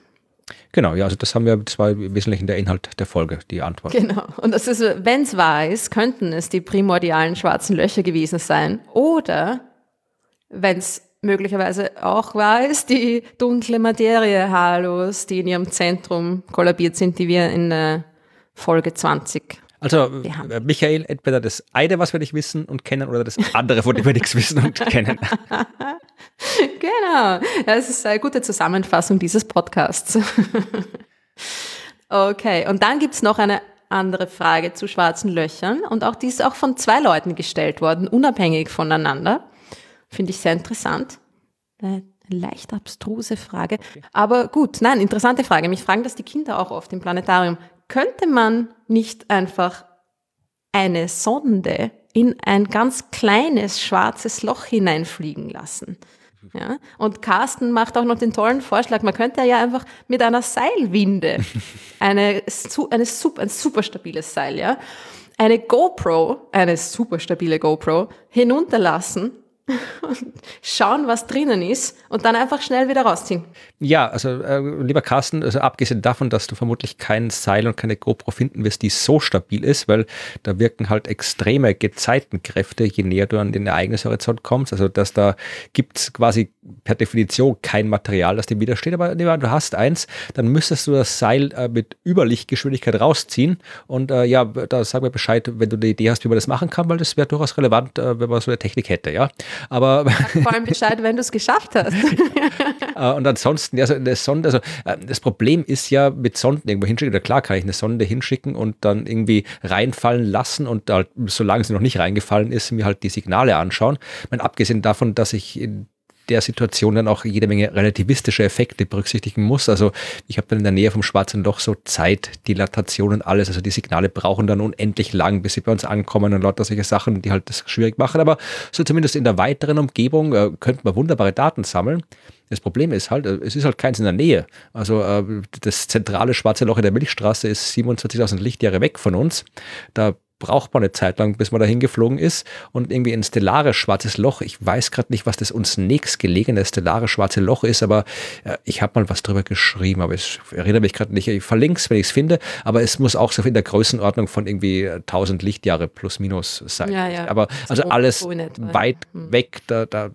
Genau, ja, also das haben wir, das war wesentlich der Inhalt der Folge, die Antwort. Genau. Und das ist, wenn es wahr ist, könnten es die primordialen schwarzen Löcher gewesen sein. Oder wenn es möglicherweise auch weiß, die dunkle Materie-Halos, die in ihrem Zentrum kollabiert sind, die wir in äh, Folge 20 also, äh, Michael, entweder das eine, was wir nicht wissen und kennen, oder das andere, von dem wir nichts wissen und kennen. genau. Das ist eine gute Zusammenfassung dieses Podcasts. okay, und dann gibt's noch eine andere Frage zu schwarzen Löchern. Und auch die ist auch von zwei Leuten gestellt worden, unabhängig voneinander. Finde ich sehr interessant. Eine leicht abstruse Frage. Aber gut, nein, interessante Frage. Mich fragen das die Kinder auch oft im Planetarium. Könnte man nicht einfach eine Sonde in ein ganz kleines schwarzes Loch hineinfliegen lassen? Ja? Und Carsten macht auch noch den tollen Vorschlag, man könnte ja einfach mit einer Seilwinde, eine, eine super, ein super stabiles Seil, ja, eine GoPro, eine super stabile GoPro, hinunterlassen und schauen, was drinnen ist und dann einfach schnell wieder rausziehen. Ja, also äh, lieber Carsten, also abgesehen davon, dass du vermutlich kein Seil und keine GoPro finden wirst, die so stabil ist, weil da wirken halt extreme Gezeitenkräfte, je näher du an den Ereignishorizont kommst. Also dass da gibt es quasi per Definition kein Material, das dem widersteht, aber nehmen du hast eins, dann müsstest du das Seil äh, mit Überlichtgeschwindigkeit rausziehen und äh, ja, da sag mir Bescheid, wenn du eine Idee hast, wie man das machen kann, weil das wäre durchaus relevant, äh, wenn man so eine Technik hätte, ja. Aber vor allem Bescheid, wenn du es geschafft hast. Äh, und ansonsten, also eine Sonde, also äh, das Problem ist ja mit Sonden irgendwo hinschicken. Klar kann ich eine Sonde hinschicken und dann irgendwie reinfallen lassen und halt, solange sie noch nicht reingefallen ist, mir halt die Signale anschauen. Ich meine, abgesehen davon, dass ich in der Situation dann auch jede Menge relativistische Effekte berücksichtigen muss. Also ich habe dann in der Nähe vom Schwarzen Loch so Zeitdilatation und alles. Also die Signale brauchen dann unendlich lang, bis sie bei uns ankommen und lauter solche Sachen, die halt das schwierig machen. Aber so zumindest in der weiteren Umgebung äh, könnten wir wunderbare Daten sammeln. Das Problem ist halt, äh, es ist halt keins in der Nähe. Also äh, das zentrale schwarze Loch in der Milchstraße ist 27.000 Lichtjahre weg von uns. Da braucht man eine Zeit lang, bis man dahin geflogen ist. Und irgendwie ein stellares schwarzes Loch, ich weiß gerade nicht, was das uns nächstgelegene stellare schwarze Loch ist, aber äh, ich habe mal was drüber geschrieben, aber ich erinnere mich gerade nicht. Ich verlinke es, wenn ich es finde, aber es muss auch so in der Größenordnung von irgendwie 1000 Lichtjahre plus minus sein. Ja, ja. Aber also alles weit hm. weg, da, da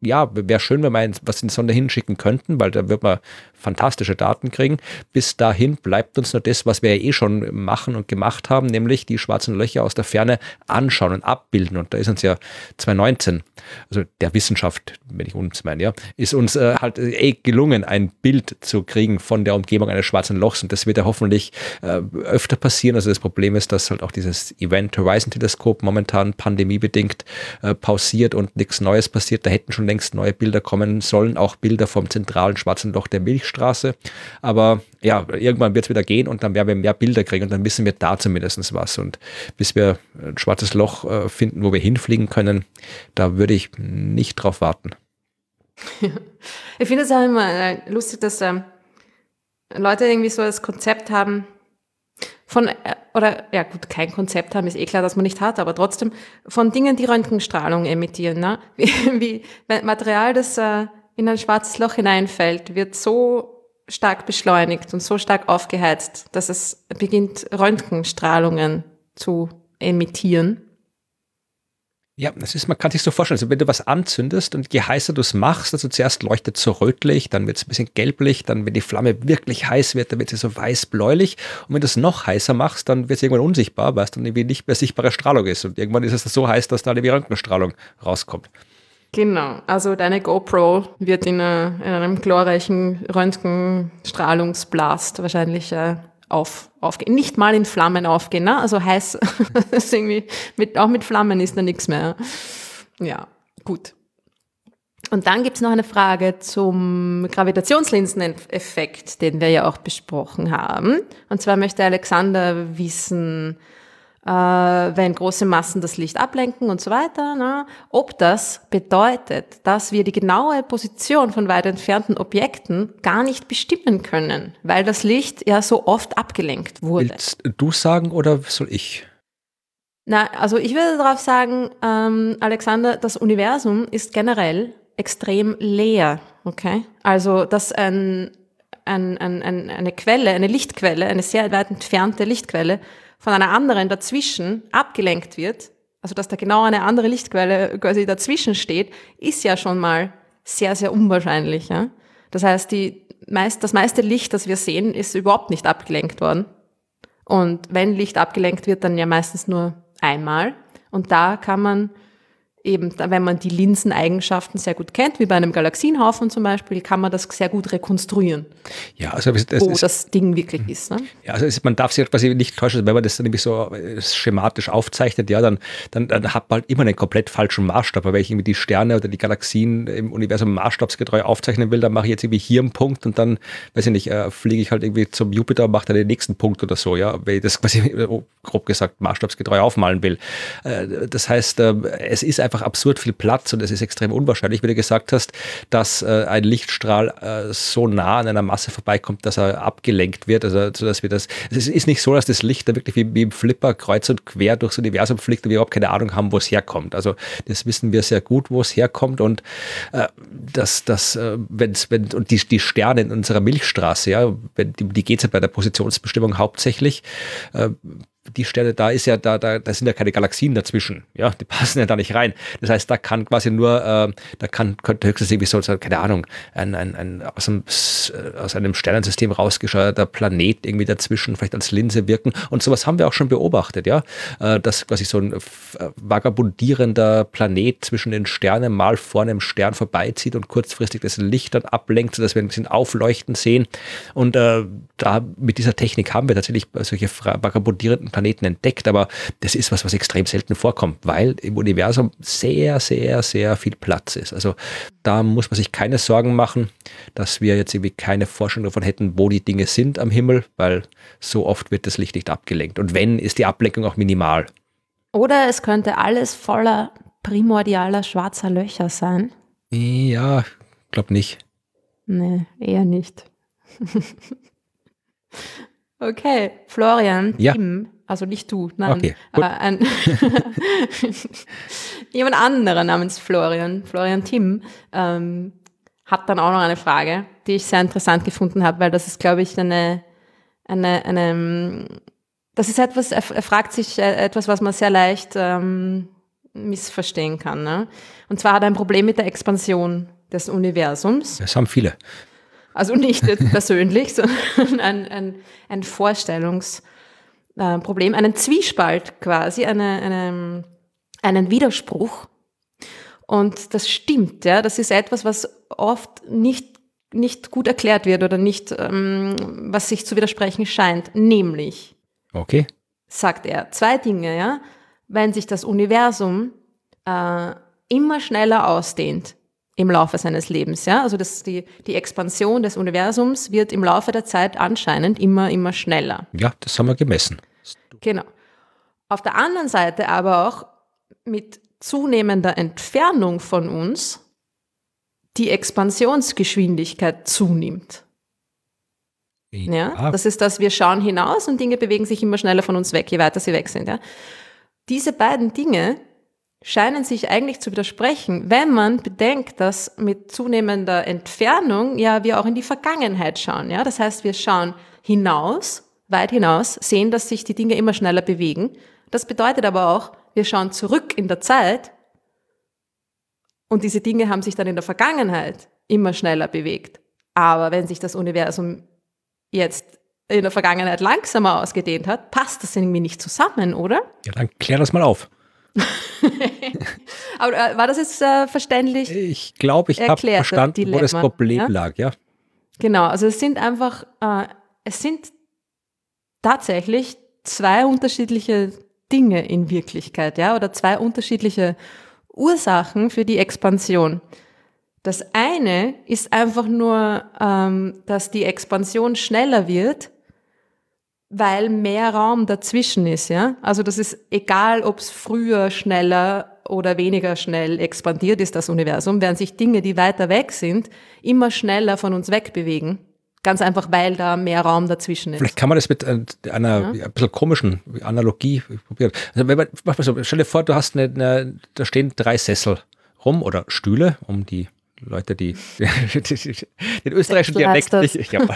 ja, wäre schön, wenn wir was in die Sonne hinschicken könnten, weil da wird man fantastische Daten kriegen. Bis dahin bleibt uns nur das, was wir ja eh schon machen und gemacht haben, nämlich die schwarzen Löcher aus der Ferne anschauen und abbilden. Und da ist uns ja 2019, also der Wissenschaft, wenn ich uns meine, ja, ist uns äh, halt eh gelungen, ein Bild zu kriegen von der Umgebung eines schwarzen Lochs. Und das wird ja hoffentlich äh, öfter passieren. Also das Problem ist, dass halt auch dieses Event Horizon Teleskop momentan pandemiebedingt äh, pausiert und nichts Neues passiert. Da hätten schon längst neue Bilder kommen sollen, auch Bilder vom zentralen schwarzen Loch der Milchstraße. Aber ja, irgendwann wird es wieder gehen und dann werden wir mehr Bilder kriegen und dann wissen wir da zumindest was. Und bis wir ein schwarzes Loch äh, finden, wo wir hinfliegen können, da würde ich nicht drauf warten. Ich finde es auch immer äh, lustig, dass ähm, Leute irgendwie so das Konzept haben, von, äh, oder ja gut, kein Konzept haben, ist eh klar, dass man nicht hat, aber trotzdem von Dingen, die Röntgenstrahlung emittieren. Ne? Wie, wie Material, das äh, in ein schwarzes Loch hineinfällt, wird so stark beschleunigt und so stark aufgeheizt, dass es beginnt, Röntgenstrahlungen zu emittieren. Ja, das ist, man kann sich so vorstellen, also wenn du was anzündest und je heißer du es machst, also zuerst leuchtet es so rötlich, dann wird es ein bisschen gelblich, dann wenn die Flamme wirklich heiß wird, dann wird sie so weiß-bläulich und wenn du es noch heißer machst, dann wird es irgendwann unsichtbar, weil es dann irgendwie nicht mehr sichtbare Strahlung ist und irgendwann ist es so heiß, dass da die Röntgenstrahlung rauskommt. Genau, also deine GoPro wird in, a, in einem glorreichen Röntgenstrahlungsblast wahrscheinlich äh, auf, aufgehen. Nicht mal in Flammen aufgehen, ne? Also heiß, das irgendwie mit, auch mit Flammen ist da nichts mehr. Ja, gut. Und dann gibt's noch eine Frage zum Gravitationslinseneffekt, den wir ja auch besprochen haben. Und zwar möchte Alexander wissen, äh, wenn große Massen das Licht ablenken und so weiter, ne? ob das bedeutet, dass wir die genaue Position von weit entfernten Objekten gar nicht bestimmen können, weil das Licht ja so oft abgelenkt wurde. Willst du sagen oder soll ich? Na, also ich würde darauf sagen, ähm, Alexander, das Universum ist generell extrem leer, okay? Also, dass ein, ein, ein, ein, eine Quelle, eine Lichtquelle, eine sehr weit entfernte Lichtquelle von einer anderen dazwischen abgelenkt wird, also dass da genau eine andere Lichtquelle quasi dazwischen steht, ist ja schon mal sehr, sehr unwahrscheinlich. Ja? Das heißt, die meist, das meiste Licht, das wir sehen, ist überhaupt nicht abgelenkt worden. Und wenn Licht abgelenkt wird, dann ja meistens nur einmal. Und da kann man eben, wenn man die Linseneigenschaften sehr gut kennt, wie bei einem Galaxienhaufen zum Beispiel, kann man das sehr gut rekonstruieren. Ja, also das, wo ist, das Ding wirklich ist. Ne? Ja, also man darf sich quasi nicht täuschen, wenn man das dann nämlich so äh, schematisch aufzeichnet, ja, dann, dann, dann hat man halt immer einen komplett falschen Maßstab. Aber wenn ich irgendwie die Sterne oder die Galaxien im Universum maßstabsgetreu aufzeichnen will, dann mache ich jetzt irgendwie hier einen Punkt und dann, weiß ich nicht, äh, fliege ich halt irgendwie zum Jupiter und mache dann den nächsten Punkt oder so, ja, wenn ich das quasi, äh, grob gesagt, maßstabsgetreu aufmalen will. Äh, das heißt, äh, es ist einfach einfach absurd viel Platz und es ist extrem unwahrscheinlich, wie du gesagt hast, dass äh, ein Lichtstrahl äh, so nah an einer Masse vorbeikommt, dass er abgelenkt wird. Also, so dass wir das. Es ist nicht so, dass das Licht da wirklich wie, wie im Flipper kreuz und quer durchs Universum fliegt und wir überhaupt keine Ahnung haben, wo es herkommt. Also das wissen wir sehr gut, wo es herkommt und äh, dass das, äh, wenn's, wenn und die, die Sterne in unserer Milchstraße, ja, wenn, die, die geht es ja bei der Positionsbestimmung hauptsächlich. Äh, die Stelle da ist ja, da, da, da sind ja keine Galaxien dazwischen. Ja, die passen ja da nicht rein. Das heißt, da kann quasi nur, äh, da kann, könnte höchstens irgendwie so, keine Ahnung, ein, ein, ein aus, einem, aus einem Sternensystem rausgescheuerter Planet irgendwie dazwischen vielleicht als Linse wirken. Und sowas haben wir auch schon beobachtet, ja. Äh, dass quasi so ein äh, vagabundierender Planet zwischen den Sternen mal vor einem Stern vorbeizieht und kurzfristig das Licht dann ablenkt, sodass wir ein bisschen aufleuchten sehen. Und äh, da mit dieser Technik haben wir tatsächlich solche vagabundierenden Planeten entdeckt, aber das ist was, was extrem selten vorkommt, weil im Universum sehr, sehr, sehr viel Platz ist. Also da muss man sich keine Sorgen machen, dass wir jetzt irgendwie keine Forschung davon hätten, wo die Dinge sind am Himmel, weil so oft wird das Licht nicht abgelenkt. Und wenn, ist die Ablenkung auch minimal. Oder es könnte alles voller primordialer schwarzer Löcher sein. Ja, glaub nicht. Nee, eher nicht. okay, Florian, ja. Tim, also nicht du, nein. Okay, äh, ein jemand anderer namens Florian, Florian Tim, ähm, hat dann auch noch eine Frage, die ich sehr interessant gefunden habe, weil das ist, glaube ich, eine, eine, eine, das ist etwas, er, er fragt sich äh, etwas, was man sehr leicht ähm, missverstehen kann. Ne? Und zwar hat er ein Problem mit der Expansion des Universums. Das haben viele. Also nicht persönlich, sondern ein, ein, ein Vorstellungsproblem, einen Zwiespalt quasi, eine, eine, einen Widerspruch. Und das stimmt, ja. Das ist etwas, was oft nicht, nicht gut erklärt wird oder nicht, ähm, was sich zu widersprechen scheint. Nämlich, okay. sagt er, zwei Dinge, ja. Wenn sich das Universum äh, immer schneller ausdehnt, im Laufe seines Lebens. Ja? Also das, die, die Expansion des Universums wird im Laufe der Zeit anscheinend immer, immer schneller. Ja, das haben wir gemessen. Genau. Auf der anderen Seite aber auch mit zunehmender Entfernung von uns die Expansionsgeschwindigkeit zunimmt. Ja. ja, das ist das, wir schauen hinaus und Dinge bewegen sich immer schneller von uns weg, je weiter sie weg sind. Ja. Diese beiden Dinge scheinen sich eigentlich zu widersprechen, wenn man bedenkt, dass mit zunehmender Entfernung ja wir auch in die Vergangenheit schauen. Ja? Das heißt, wir schauen hinaus, weit hinaus, sehen, dass sich die Dinge immer schneller bewegen. Das bedeutet aber auch, wir schauen zurück in der Zeit und diese Dinge haben sich dann in der Vergangenheit immer schneller bewegt. Aber wenn sich das Universum jetzt in der Vergangenheit langsamer ausgedehnt hat, passt das irgendwie nicht zusammen, oder? Ja, dann klär das mal auf. Aber äh, war das jetzt äh, verständlich? Ich glaube, ich habe verstanden, Dilemma, wo das Problem ja? lag, ja. Genau, also es sind einfach, äh, es sind tatsächlich zwei unterschiedliche Dinge in Wirklichkeit, ja, oder zwei unterschiedliche Ursachen für die Expansion. Das eine ist einfach nur, ähm, dass die Expansion schneller wird, weil mehr Raum dazwischen ist, ja. Also das ist egal, ob es früher schneller oder weniger schnell expandiert ist, das Universum, während sich Dinge, die weiter weg sind, immer schneller von uns wegbewegen. Ganz einfach, weil da mehr Raum dazwischen ist. Vielleicht kann man das mit äh, einer ja. ein bisschen komischen Analogie probieren. Also wenn man, mach mal so, stell dir vor, du hast eine, eine, da stehen drei Sessel rum oder Stühle, um die Leute, die, den österreichischen Dialekt nicht. Ja,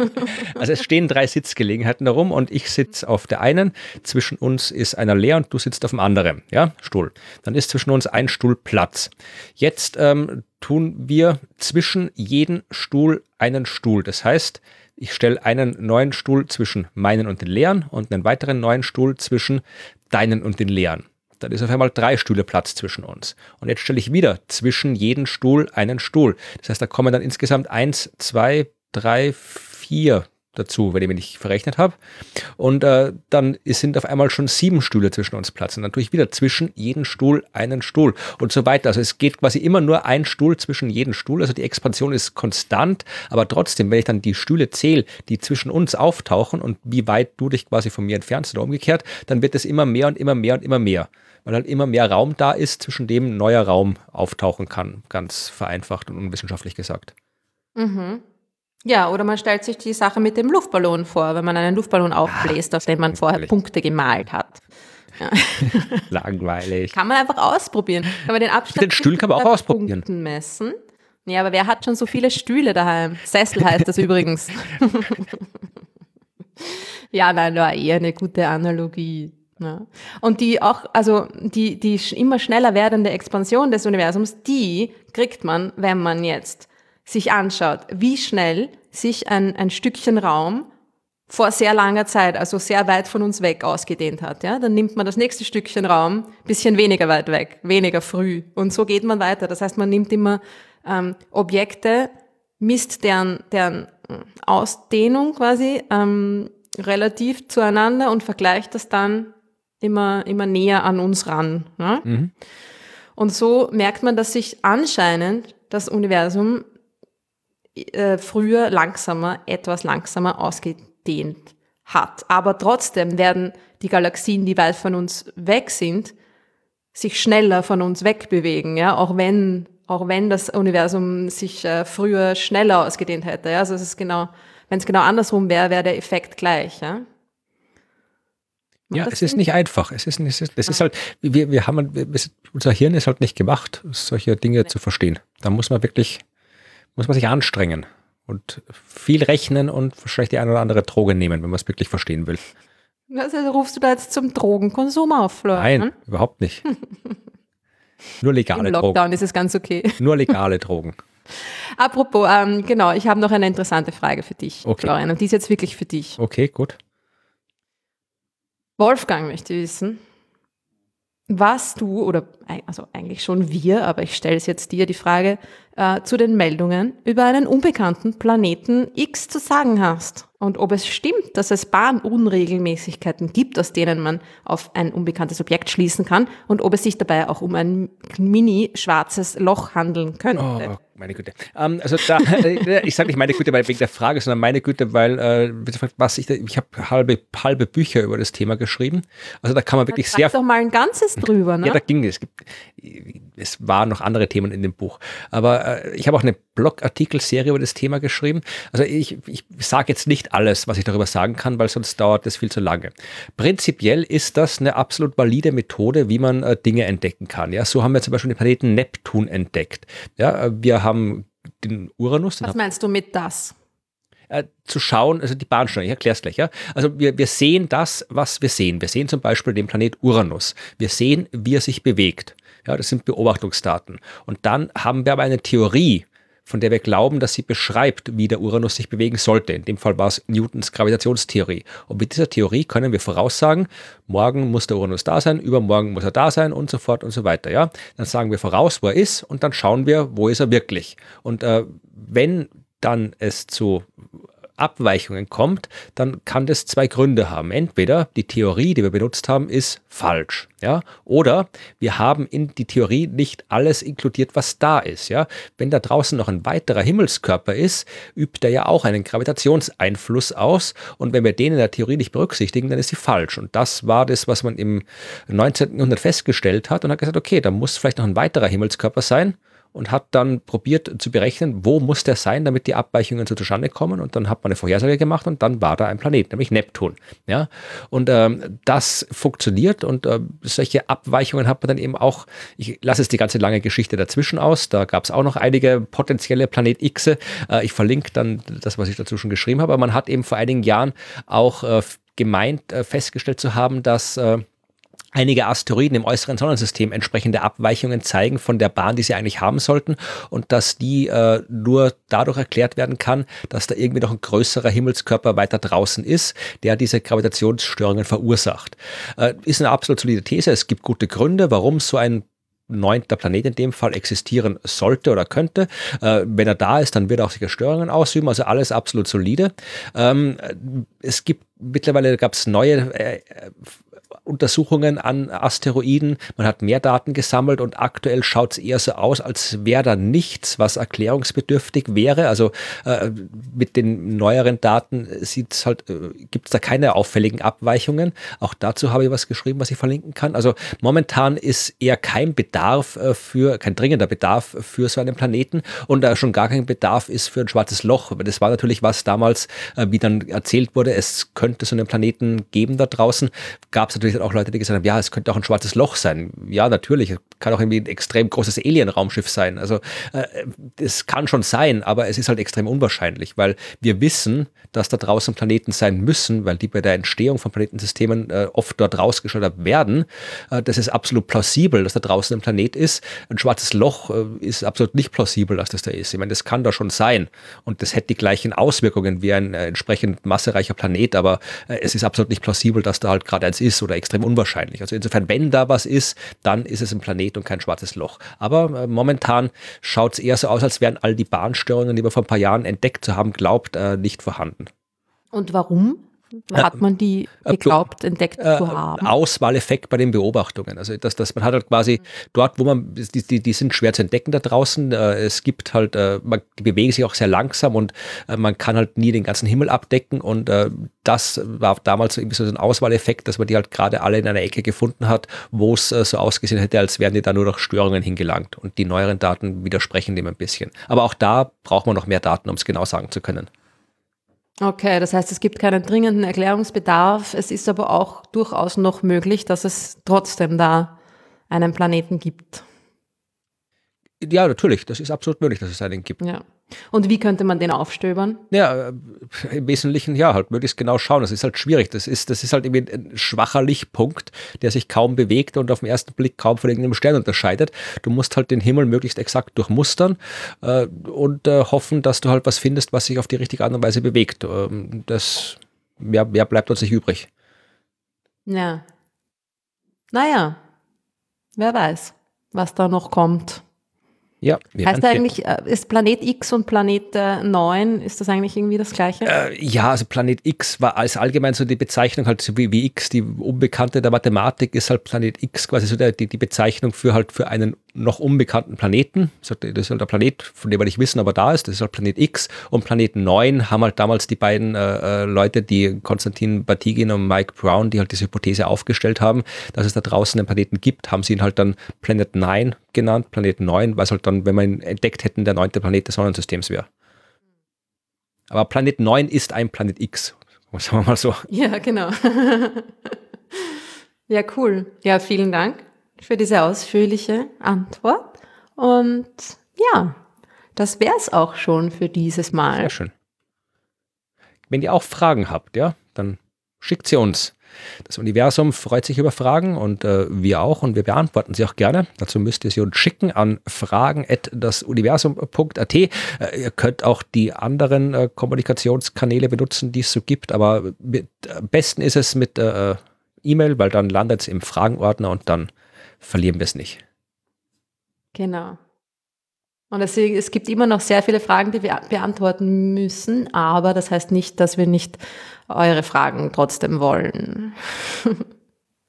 also es stehen drei Sitzgelegenheiten darum und ich sitze auf der einen, zwischen uns ist einer leer und du sitzt auf dem anderen, ja, Stuhl. Dann ist zwischen uns ein Stuhl Platz. Jetzt ähm, tun wir zwischen jeden Stuhl einen Stuhl. Das heißt, ich stelle einen neuen Stuhl zwischen meinen und den leeren und einen weiteren neuen Stuhl zwischen deinen und den leeren. Dann ist auf einmal drei Stühle Platz zwischen uns. Und jetzt stelle ich wieder zwischen jeden Stuhl einen Stuhl. Das heißt, da kommen dann insgesamt eins, zwei, drei, vier dazu, wenn ich mich nicht verrechnet habe. Und äh, dann sind auf einmal schon sieben Stühle zwischen uns Platz. Und dann tue ich wieder zwischen jeden Stuhl einen Stuhl und so weiter. Also es geht quasi immer nur ein Stuhl zwischen jeden Stuhl. Also die Expansion ist konstant, aber trotzdem, wenn ich dann die Stühle zähle, die zwischen uns auftauchen und wie weit du dich quasi von mir entfernst oder umgekehrt, dann wird es immer mehr und immer mehr und immer mehr weil halt immer mehr Raum da ist, zwischen dem neuer Raum auftauchen kann, ganz vereinfacht und unwissenschaftlich gesagt. Mhm. Ja, oder man stellt sich die Sache mit dem Luftballon vor, wenn man einen Luftballon ah, aufbläst, auf dem man vorher Punkte gemalt hat. Ja. Langweilig. Kann man einfach ausprobieren. Kann man den Abstand den Stuhl kann man auch ausprobieren. Punkten messen. Ja, aber wer hat schon so viele Stühle daheim? Sessel heißt das übrigens. ja, nein, war eher eine gute Analogie. Ja. Und die auch, also die, die immer schneller werdende Expansion des Universums, die kriegt man, wenn man jetzt sich anschaut, wie schnell sich ein, ein Stückchen Raum vor sehr langer Zeit, also sehr weit von uns weg ausgedehnt hat. Ja? Dann nimmt man das nächste Stückchen Raum bisschen weniger weit weg, weniger früh. Und so geht man weiter. Das heißt, man nimmt immer ähm, Objekte, misst deren, deren Ausdehnung quasi ähm, relativ zueinander und vergleicht das dann immer, immer näher an uns ran. Ne? Mhm. Und so merkt man, dass sich anscheinend das Universum äh, früher langsamer, etwas langsamer ausgedehnt hat. Aber trotzdem werden die Galaxien, die weit von uns weg sind, sich schneller von uns wegbewegen, ja, auch wenn, auch wenn das Universum sich äh, früher schneller ausgedehnt hätte. Ja? Also es ist genau, wenn es genau andersrum wäre, wäre der Effekt gleich. Ja? Ja, es ist nicht einfach. Es ist, es ist, es ist halt, wir, wir haben, unser Hirn ist halt nicht gemacht, solche Dinge zu verstehen. Da muss man wirklich, muss man sich anstrengen und viel rechnen und wahrscheinlich die eine oder andere Droge nehmen, wenn man es wirklich verstehen will. Also rufst du da jetzt zum Drogenkonsum auf, Florian? Nein, überhaupt nicht. Nur legale Im Lockdown Drogen. ist es ganz okay. Nur legale Drogen. Apropos, ähm, genau, ich habe noch eine interessante Frage für dich, Okay. Florian, und die ist jetzt wirklich für dich. Okay, gut. Wolfgang möchte wissen, was du, oder also eigentlich schon wir, aber ich stelle es jetzt dir die Frage, äh, zu den Meldungen über einen unbekannten Planeten X zu sagen hast. Und ob es stimmt, dass es Bahnunregelmäßigkeiten gibt, aus denen man auf ein unbekanntes Objekt schließen kann und ob es sich dabei auch um ein mini-schwarzes Loch handeln könnte. Oh, meine Güte. Ähm, also da, äh, ich sage nicht meine Güte, weil wegen der Frage, sondern meine Güte, weil äh, was ich, da- ich habe halbe, halbe Bücher über das Thema geschrieben. Also da kann man wirklich Sag sehr doch mal ein ganzes drüber, ne? Ja, da ging es. Es waren noch andere Themen in dem Buch. Aber äh, ich habe auch eine Blogartikelserie über das Thema geschrieben. Also ich, ich sage jetzt nicht alles, was ich darüber sagen kann, weil sonst dauert das viel zu lange. Prinzipiell ist das eine absolut valide Methode, wie man äh, Dinge entdecken kann. Ja, so haben wir zum Beispiel den Planeten Neptun entdeckt. Ja, äh, wir haben den Uranus, den Was meinst du mit das? äh, zu schauen, also die Bahnsteige, ich erkläre es gleich, ja. Also wir, wir sehen das, was wir sehen. Wir sehen zum Beispiel den Planet Uranus. Wir sehen, wie er sich bewegt. Ja, das sind Beobachtungsdaten. Und dann haben wir aber eine Theorie, von der wir glauben, dass sie beschreibt, wie der Uranus sich bewegen sollte. In dem Fall war es Newtons Gravitationstheorie. Und mit dieser Theorie können wir voraussagen, morgen muss der Uranus da sein, übermorgen muss er da sein und so fort und so weiter. Ja, dann sagen wir voraus, wo er ist und dann schauen wir, wo ist er wirklich. Und äh, wenn dann es zu Abweichungen kommt, dann kann das zwei Gründe haben. Entweder die Theorie, die wir benutzt haben, ist falsch, ja, oder wir haben in die Theorie nicht alles inkludiert, was da ist, ja. Wenn da draußen noch ein weiterer Himmelskörper ist, übt er ja auch einen Gravitationseinfluss aus und wenn wir den in der Theorie nicht berücksichtigen, dann ist sie falsch. Und das war das, was man im 19. Jahrhundert festgestellt hat und hat gesagt, okay, da muss vielleicht noch ein weiterer Himmelskörper sein und hat dann probiert zu berechnen, wo muss der sein, damit die Abweichungen so zustande kommen. Und dann hat man eine Vorhersage gemacht und dann war da ein Planet, nämlich Neptun. Ja? Und ähm, das funktioniert und äh, solche Abweichungen hat man dann eben auch, ich lasse es die ganze lange Geschichte dazwischen aus, da gab es auch noch einige potenzielle Planet X. Äh, ich verlinke dann das, was ich dazu schon geschrieben habe, aber man hat eben vor einigen Jahren auch äh, gemeint, äh, festgestellt zu haben, dass äh, einige Asteroiden im äußeren Sonnensystem entsprechende Abweichungen zeigen von der Bahn, die sie eigentlich haben sollten und dass die äh, nur dadurch erklärt werden kann, dass da irgendwie noch ein größerer Himmelskörper weiter draußen ist, der diese Gravitationsstörungen verursacht. Äh, ist eine absolut solide These. Es gibt gute Gründe, warum so ein neunter Planet in dem Fall existieren sollte oder könnte. Äh, wenn er da ist, dann wird er auch sicher Störungen ausüben, also alles absolut solide. Ähm, es gibt mittlerweile gab es neue äh, Untersuchungen an Asteroiden. Man hat mehr Daten gesammelt und aktuell schaut es eher so aus, als wäre da nichts, was erklärungsbedürftig wäre. Also äh, mit den neueren Daten sieht's halt, äh, gibt es da keine auffälligen Abweichungen. Auch dazu habe ich was geschrieben, was ich verlinken kann. Also momentan ist eher kein Bedarf äh, für, kein dringender Bedarf für so einen Planeten und da schon gar kein Bedarf ist für ein schwarzes Loch. Das war natürlich was damals, äh, wie dann erzählt wurde, es könnte so einen Planeten geben da draußen. Gab es natürlich auch Leute, die gesagt haben, ja, es könnte auch ein schwarzes Loch sein. Ja, natürlich, kann auch irgendwie ein extrem großes Alien-Raumschiff sein. Also es kann schon sein, aber es ist halt extrem unwahrscheinlich, weil wir wissen, dass da draußen Planeten sein müssen, weil die bei der Entstehung von Planetensystemen äh, oft dort rausgeschleudert werden. Äh, das ist absolut plausibel, dass da draußen ein Planet ist. Ein schwarzes Loch äh, ist absolut nicht plausibel, dass das da ist. Ich meine, das kann da schon sein und das hätte die gleichen Auswirkungen wie ein äh, entsprechend massereicher Planet, aber äh, es ist absolut nicht plausibel, dass da halt gerade eins ist oder extrem unwahrscheinlich. Also insofern, wenn da was ist, dann ist es ein Planet und kein schwarzes Loch. Aber äh, momentan schaut es eher so aus, als wären all die Bahnstörungen, die wir vor ein paar Jahren entdeckt zu haben, glaubt, äh, nicht vorhanden. Und warum? Hat man die geglaubt, entdeckt äh, zu haben? Auswahleffekt bei den Beobachtungen. Also dass, dass man hat halt quasi dort, wo man, die, die, die sind schwer zu entdecken da draußen. Äh, es gibt halt, äh, man, die bewegen sich auch sehr langsam und äh, man kann halt nie den ganzen Himmel abdecken. Und äh, das war damals irgendwie so ein Auswahleffekt, dass man die halt gerade alle in einer Ecke gefunden hat, wo es äh, so ausgesehen hätte, als wären die da nur durch Störungen hingelangt. Und die neueren Daten widersprechen dem ein bisschen. Aber auch da braucht man noch mehr Daten, um es genau sagen zu können. Okay, das heißt, es gibt keinen dringenden Erklärungsbedarf. Es ist aber auch durchaus noch möglich, dass es trotzdem da einen Planeten gibt. Ja, natürlich, das ist absolut möglich, dass es einen gibt. Ja. Und wie könnte man den aufstöbern? Ja, äh, im Wesentlichen ja, halt möglichst genau schauen. Das ist halt schwierig. Das ist, das ist halt irgendwie ein schwacher Lichtpunkt, der sich kaum bewegt und auf den ersten Blick kaum von irgendeinem Stern unterscheidet. Du musst halt den Himmel möglichst exakt durchmustern äh, und äh, hoffen, dass du halt was findest, was sich auf die richtige Art und Weise bewegt. Ähm, das, ja, mehr bleibt uns nicht übrig. Ja. Naja, wer weiß, was da noch kommt. Ja, heißt eigentlich, äh, ist Planet X und Planet 9, ist das eigentlich irgendwie das gleiche? Äh, ja, also Planet X war als allgemein so die Bezeichnung, halt so wie, wie X, die Unbekannte der Mathematik, ist halt Planet X quasi so der, die, die Bezeichnung für halt für einen noch unbekannten Planeten. Das ist halt der Planet, von dem wir nicht wissen, aber da ist. Das ist halt Planet X. Und Planet 9 haben halt damals die beiden äh, äh, Leute, die Konstantin Batygin und Mike Brown, die halt diese Hypothese aufgestellt haben, dass es da draußen einen Planeten gibt, haben sie ihn halt dann Planet 9 genannt, Planet 9, weil es halt dann, wenn wir ihn entdeckt hätten, der neunte Planet des Sonnensystems wäre. Aber Planet 9 ist ein Planet X, sagen wir mal so. Ja, genau. ja, cool. Ja, vielen Dank für diese ausführliche Antwort. Und ja, das wäre es auch schon für dieses Mal. Sehr schön. Wenn ihr auch Fragen habt, ja, dann schickt sie uns. Das Universum freut sich über Fragen und äh, wir auch und wir beantworten sie auch gerne. Dazu müsst ihr sie uns schicken an fragen.dasuniversum.at. Äh, ihr könnt auch die anderen äh, Kommunikationskanäle benutzen, die es so gibt, aber mit, am besten ist es mit äh, E-Mail, weil dann landet es im Fragenordner und dann verlieren wir es nicht. Genau. Und deswegen, es gibt immer noch sehr viele Fragen, die wir beantworten müssen, aber das heißt nicht, dass wir nicht eure Fragen trotzdem wollen.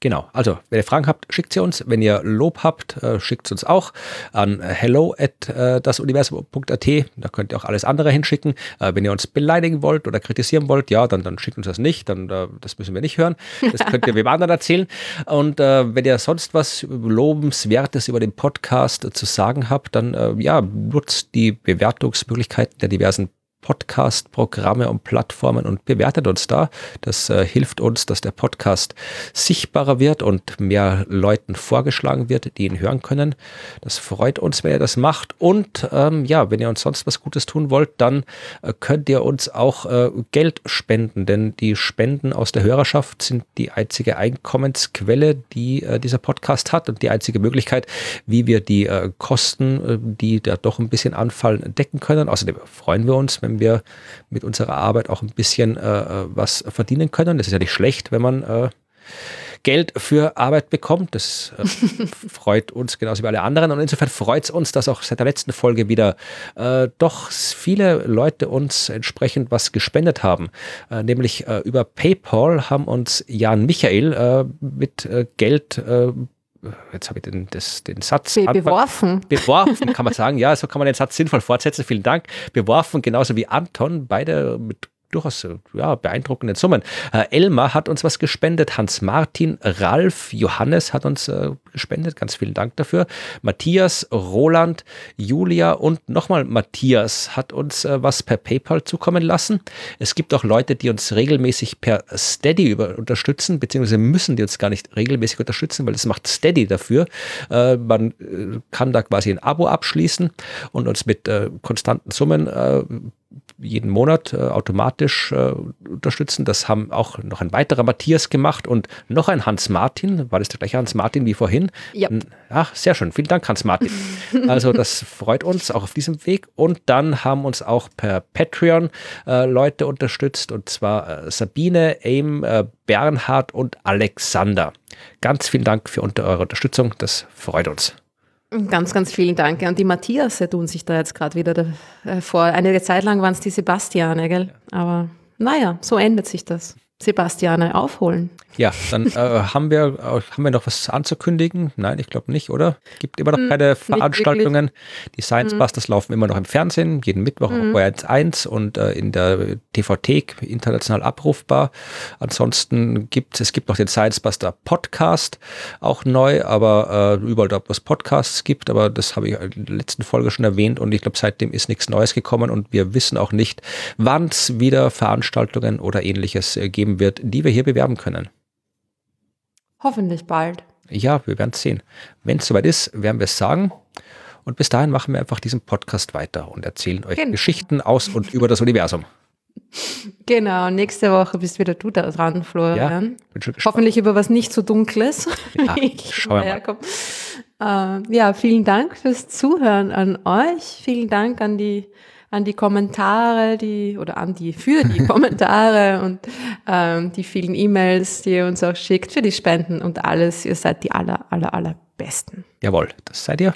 Genau, also wenn ihr Fragen habt, schickt sie uns. Wenn ihr Lob habt, äh, schickt es uns auch an hello at äh, dasuniversum.at. Da könnt ihr auch alles andere hinschicken. Äh, wenn ihr uns beleidigen wollt oder kritisieren wollt, ja, dann, dann schickt uns das nicht. Dann, das müssen wir nicht hören. Das könnt ihr wem anderen erzählen. Und wenn ihr sonst was Lobenswertes über den Podcast zu sagen habt, dann ja, nutzt die Bewertungsmöglichkeiten der diversen Podcast-Programme und Plattformen und bewertet uns da. Das äh, hilft uns, dass der Podcast sichtbarer wird und mehr Leuten vorgeschlagen wird, die ihn hören können. Das freut uns, wenn ihr das macht. Und ähm, ja, wenn ihr uns sonst was Gutes tun wollt, dann äh, könnt ihr uns auch äh, Geld spenden, denn die Spenden aus der Hörerschaft sind die einzige Einkommensquelle, die äh, dieser Podcast hat und die einzige Möglichkeit, wie wir die äh, Kosten, äh, die da doch ein bisschen anfallen, decken können. Außerdem freuen wir uns, wenn wir mit unserer Arbeit auch ein bisschen äh, äh, was verdienen können. Das ist ja nicht schlecht, wenn man äh, Geld für Arbeit bekommt. Das äh, freut uns genauso wie alle anderen. Und insofern freut es uns, dass auch seit der letzten Folge wieder äh, doch viele Leute uns entsprechend was gespendet haben. Äh, nämlich äh, über PayPal haben uns Jan Michael äh, mit Geld jetzt habe ich den, das, den Satz. Be beworfen. Beworfen, kann man sagen. Ja, so kann man den Satz sinnvoll fortsetzen. Vielen Dank. Beworfen, genauso wie Anton, beide mit durchaus ja, beeindruckenden Summen. Äh, Elmar hat uns was gespendet, Hans Martin, Ralf, Johannes hat uns äh, gespendet, ganz vielen Dank dafür. Matthias, Roland, Julia und nochmal Matthias hat uns äh, was per PayPal zukommen lassen. Es gibt auch Leute, die uns regelmäßig per Steady über unterstützen, beziehungsweise müssen die uns gar nicht regelmäßig unterstützen, weil es macht Steady dafür. Äh, man äh, kann da quasi ein Abo abschließen und uns mit äh, konstanten Summen jeden Monat äh, automatisch äh, unterstützen. Das haben auch noch ein weiterer Matthias gemacht und noch ein Hans Martin. War das der gleiche Hans Martin wie vorhin? Ja. Ach, sehr schön. Vielen Dank, Hans Martin. also das freut uns auch auf diesem Weg. Und dann haben uns auch per Patreon äh, Leute unterstützt und zwar äh, Sabine, Aim, äh, Bernhard und Alexander. Ganz vielen Dank für unter eure Unterstützung. Das freut uns. Ganz, ganz vielen Dank. Und die Matthias tun sich da jetzt gerade wieder vor. Einige Zeit lang waren es die Sebastiane, gell? Aber naja, so ändert sich das. Sebastiane aufholen. Ja, dann äh, haben, wir, äh, haben wir noch was anzukündigen? Nein, ich glaube nicht, oder? Gibt immer noch hm, keine Veranstaltungen. Die Science hm. Busters laufen immer noch im Fernsehen, jeden Mittwoch mhm. auf Bayern 1 und äh, in der TV-Thek international abrufbar. Ansonsten gibt es gibt noch den Science Buster Podcast, auch neu, aber äh, überall da, wo es Podcasts gibt, aber das habe ich in der letzten Folge schon erwähnt und ich glaube, seitdem ist nichts Neues gekommen und wir wissen auch nicht, wann es wieder Veranstaltungen oder ähnliches äh, geben wird, die wir hier bewerben können. Hoffentlich bald. Ja, wir werden es sehen. Wenn es soweit ist, werden wir es sagen. Und bis dahin machen wir einfach diesen Podcast weiter und erzählen euch Genau. Geschichten aus und über das Universum. Genau, nächste Woche bist wieder du da dran, Florian. Gespannt. Hoffentlich über was nicht so Dunkles. Ja, schauen wir mal. Ähm, ja, vielen Dank fürs Zuhören an euch. Vielen Dank an die an die Kommentare, die oder an die für die Kommentare und ähm, die vielen E-Mails, die ihr uns auch schickt, für die Spenden und alles. Ihr seid die aller aller allerbesten. Jawohl, das seid ihr.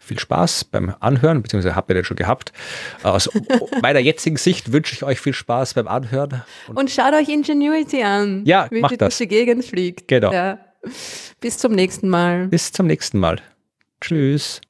Viel Spaß beim Anhören, beziehungsweise habt ihr den schon gehabt. Aus meiner jetzigen Sicht wünsche ich euch viel Spaß beim Anhören. Und Und schaut euch Ingenuity an, Ja, wie macht die das. durch die Gegend fliegt. Genau. Ja. Bis zum nächsten Mal. bis zum nächsten Mal. Tschüss.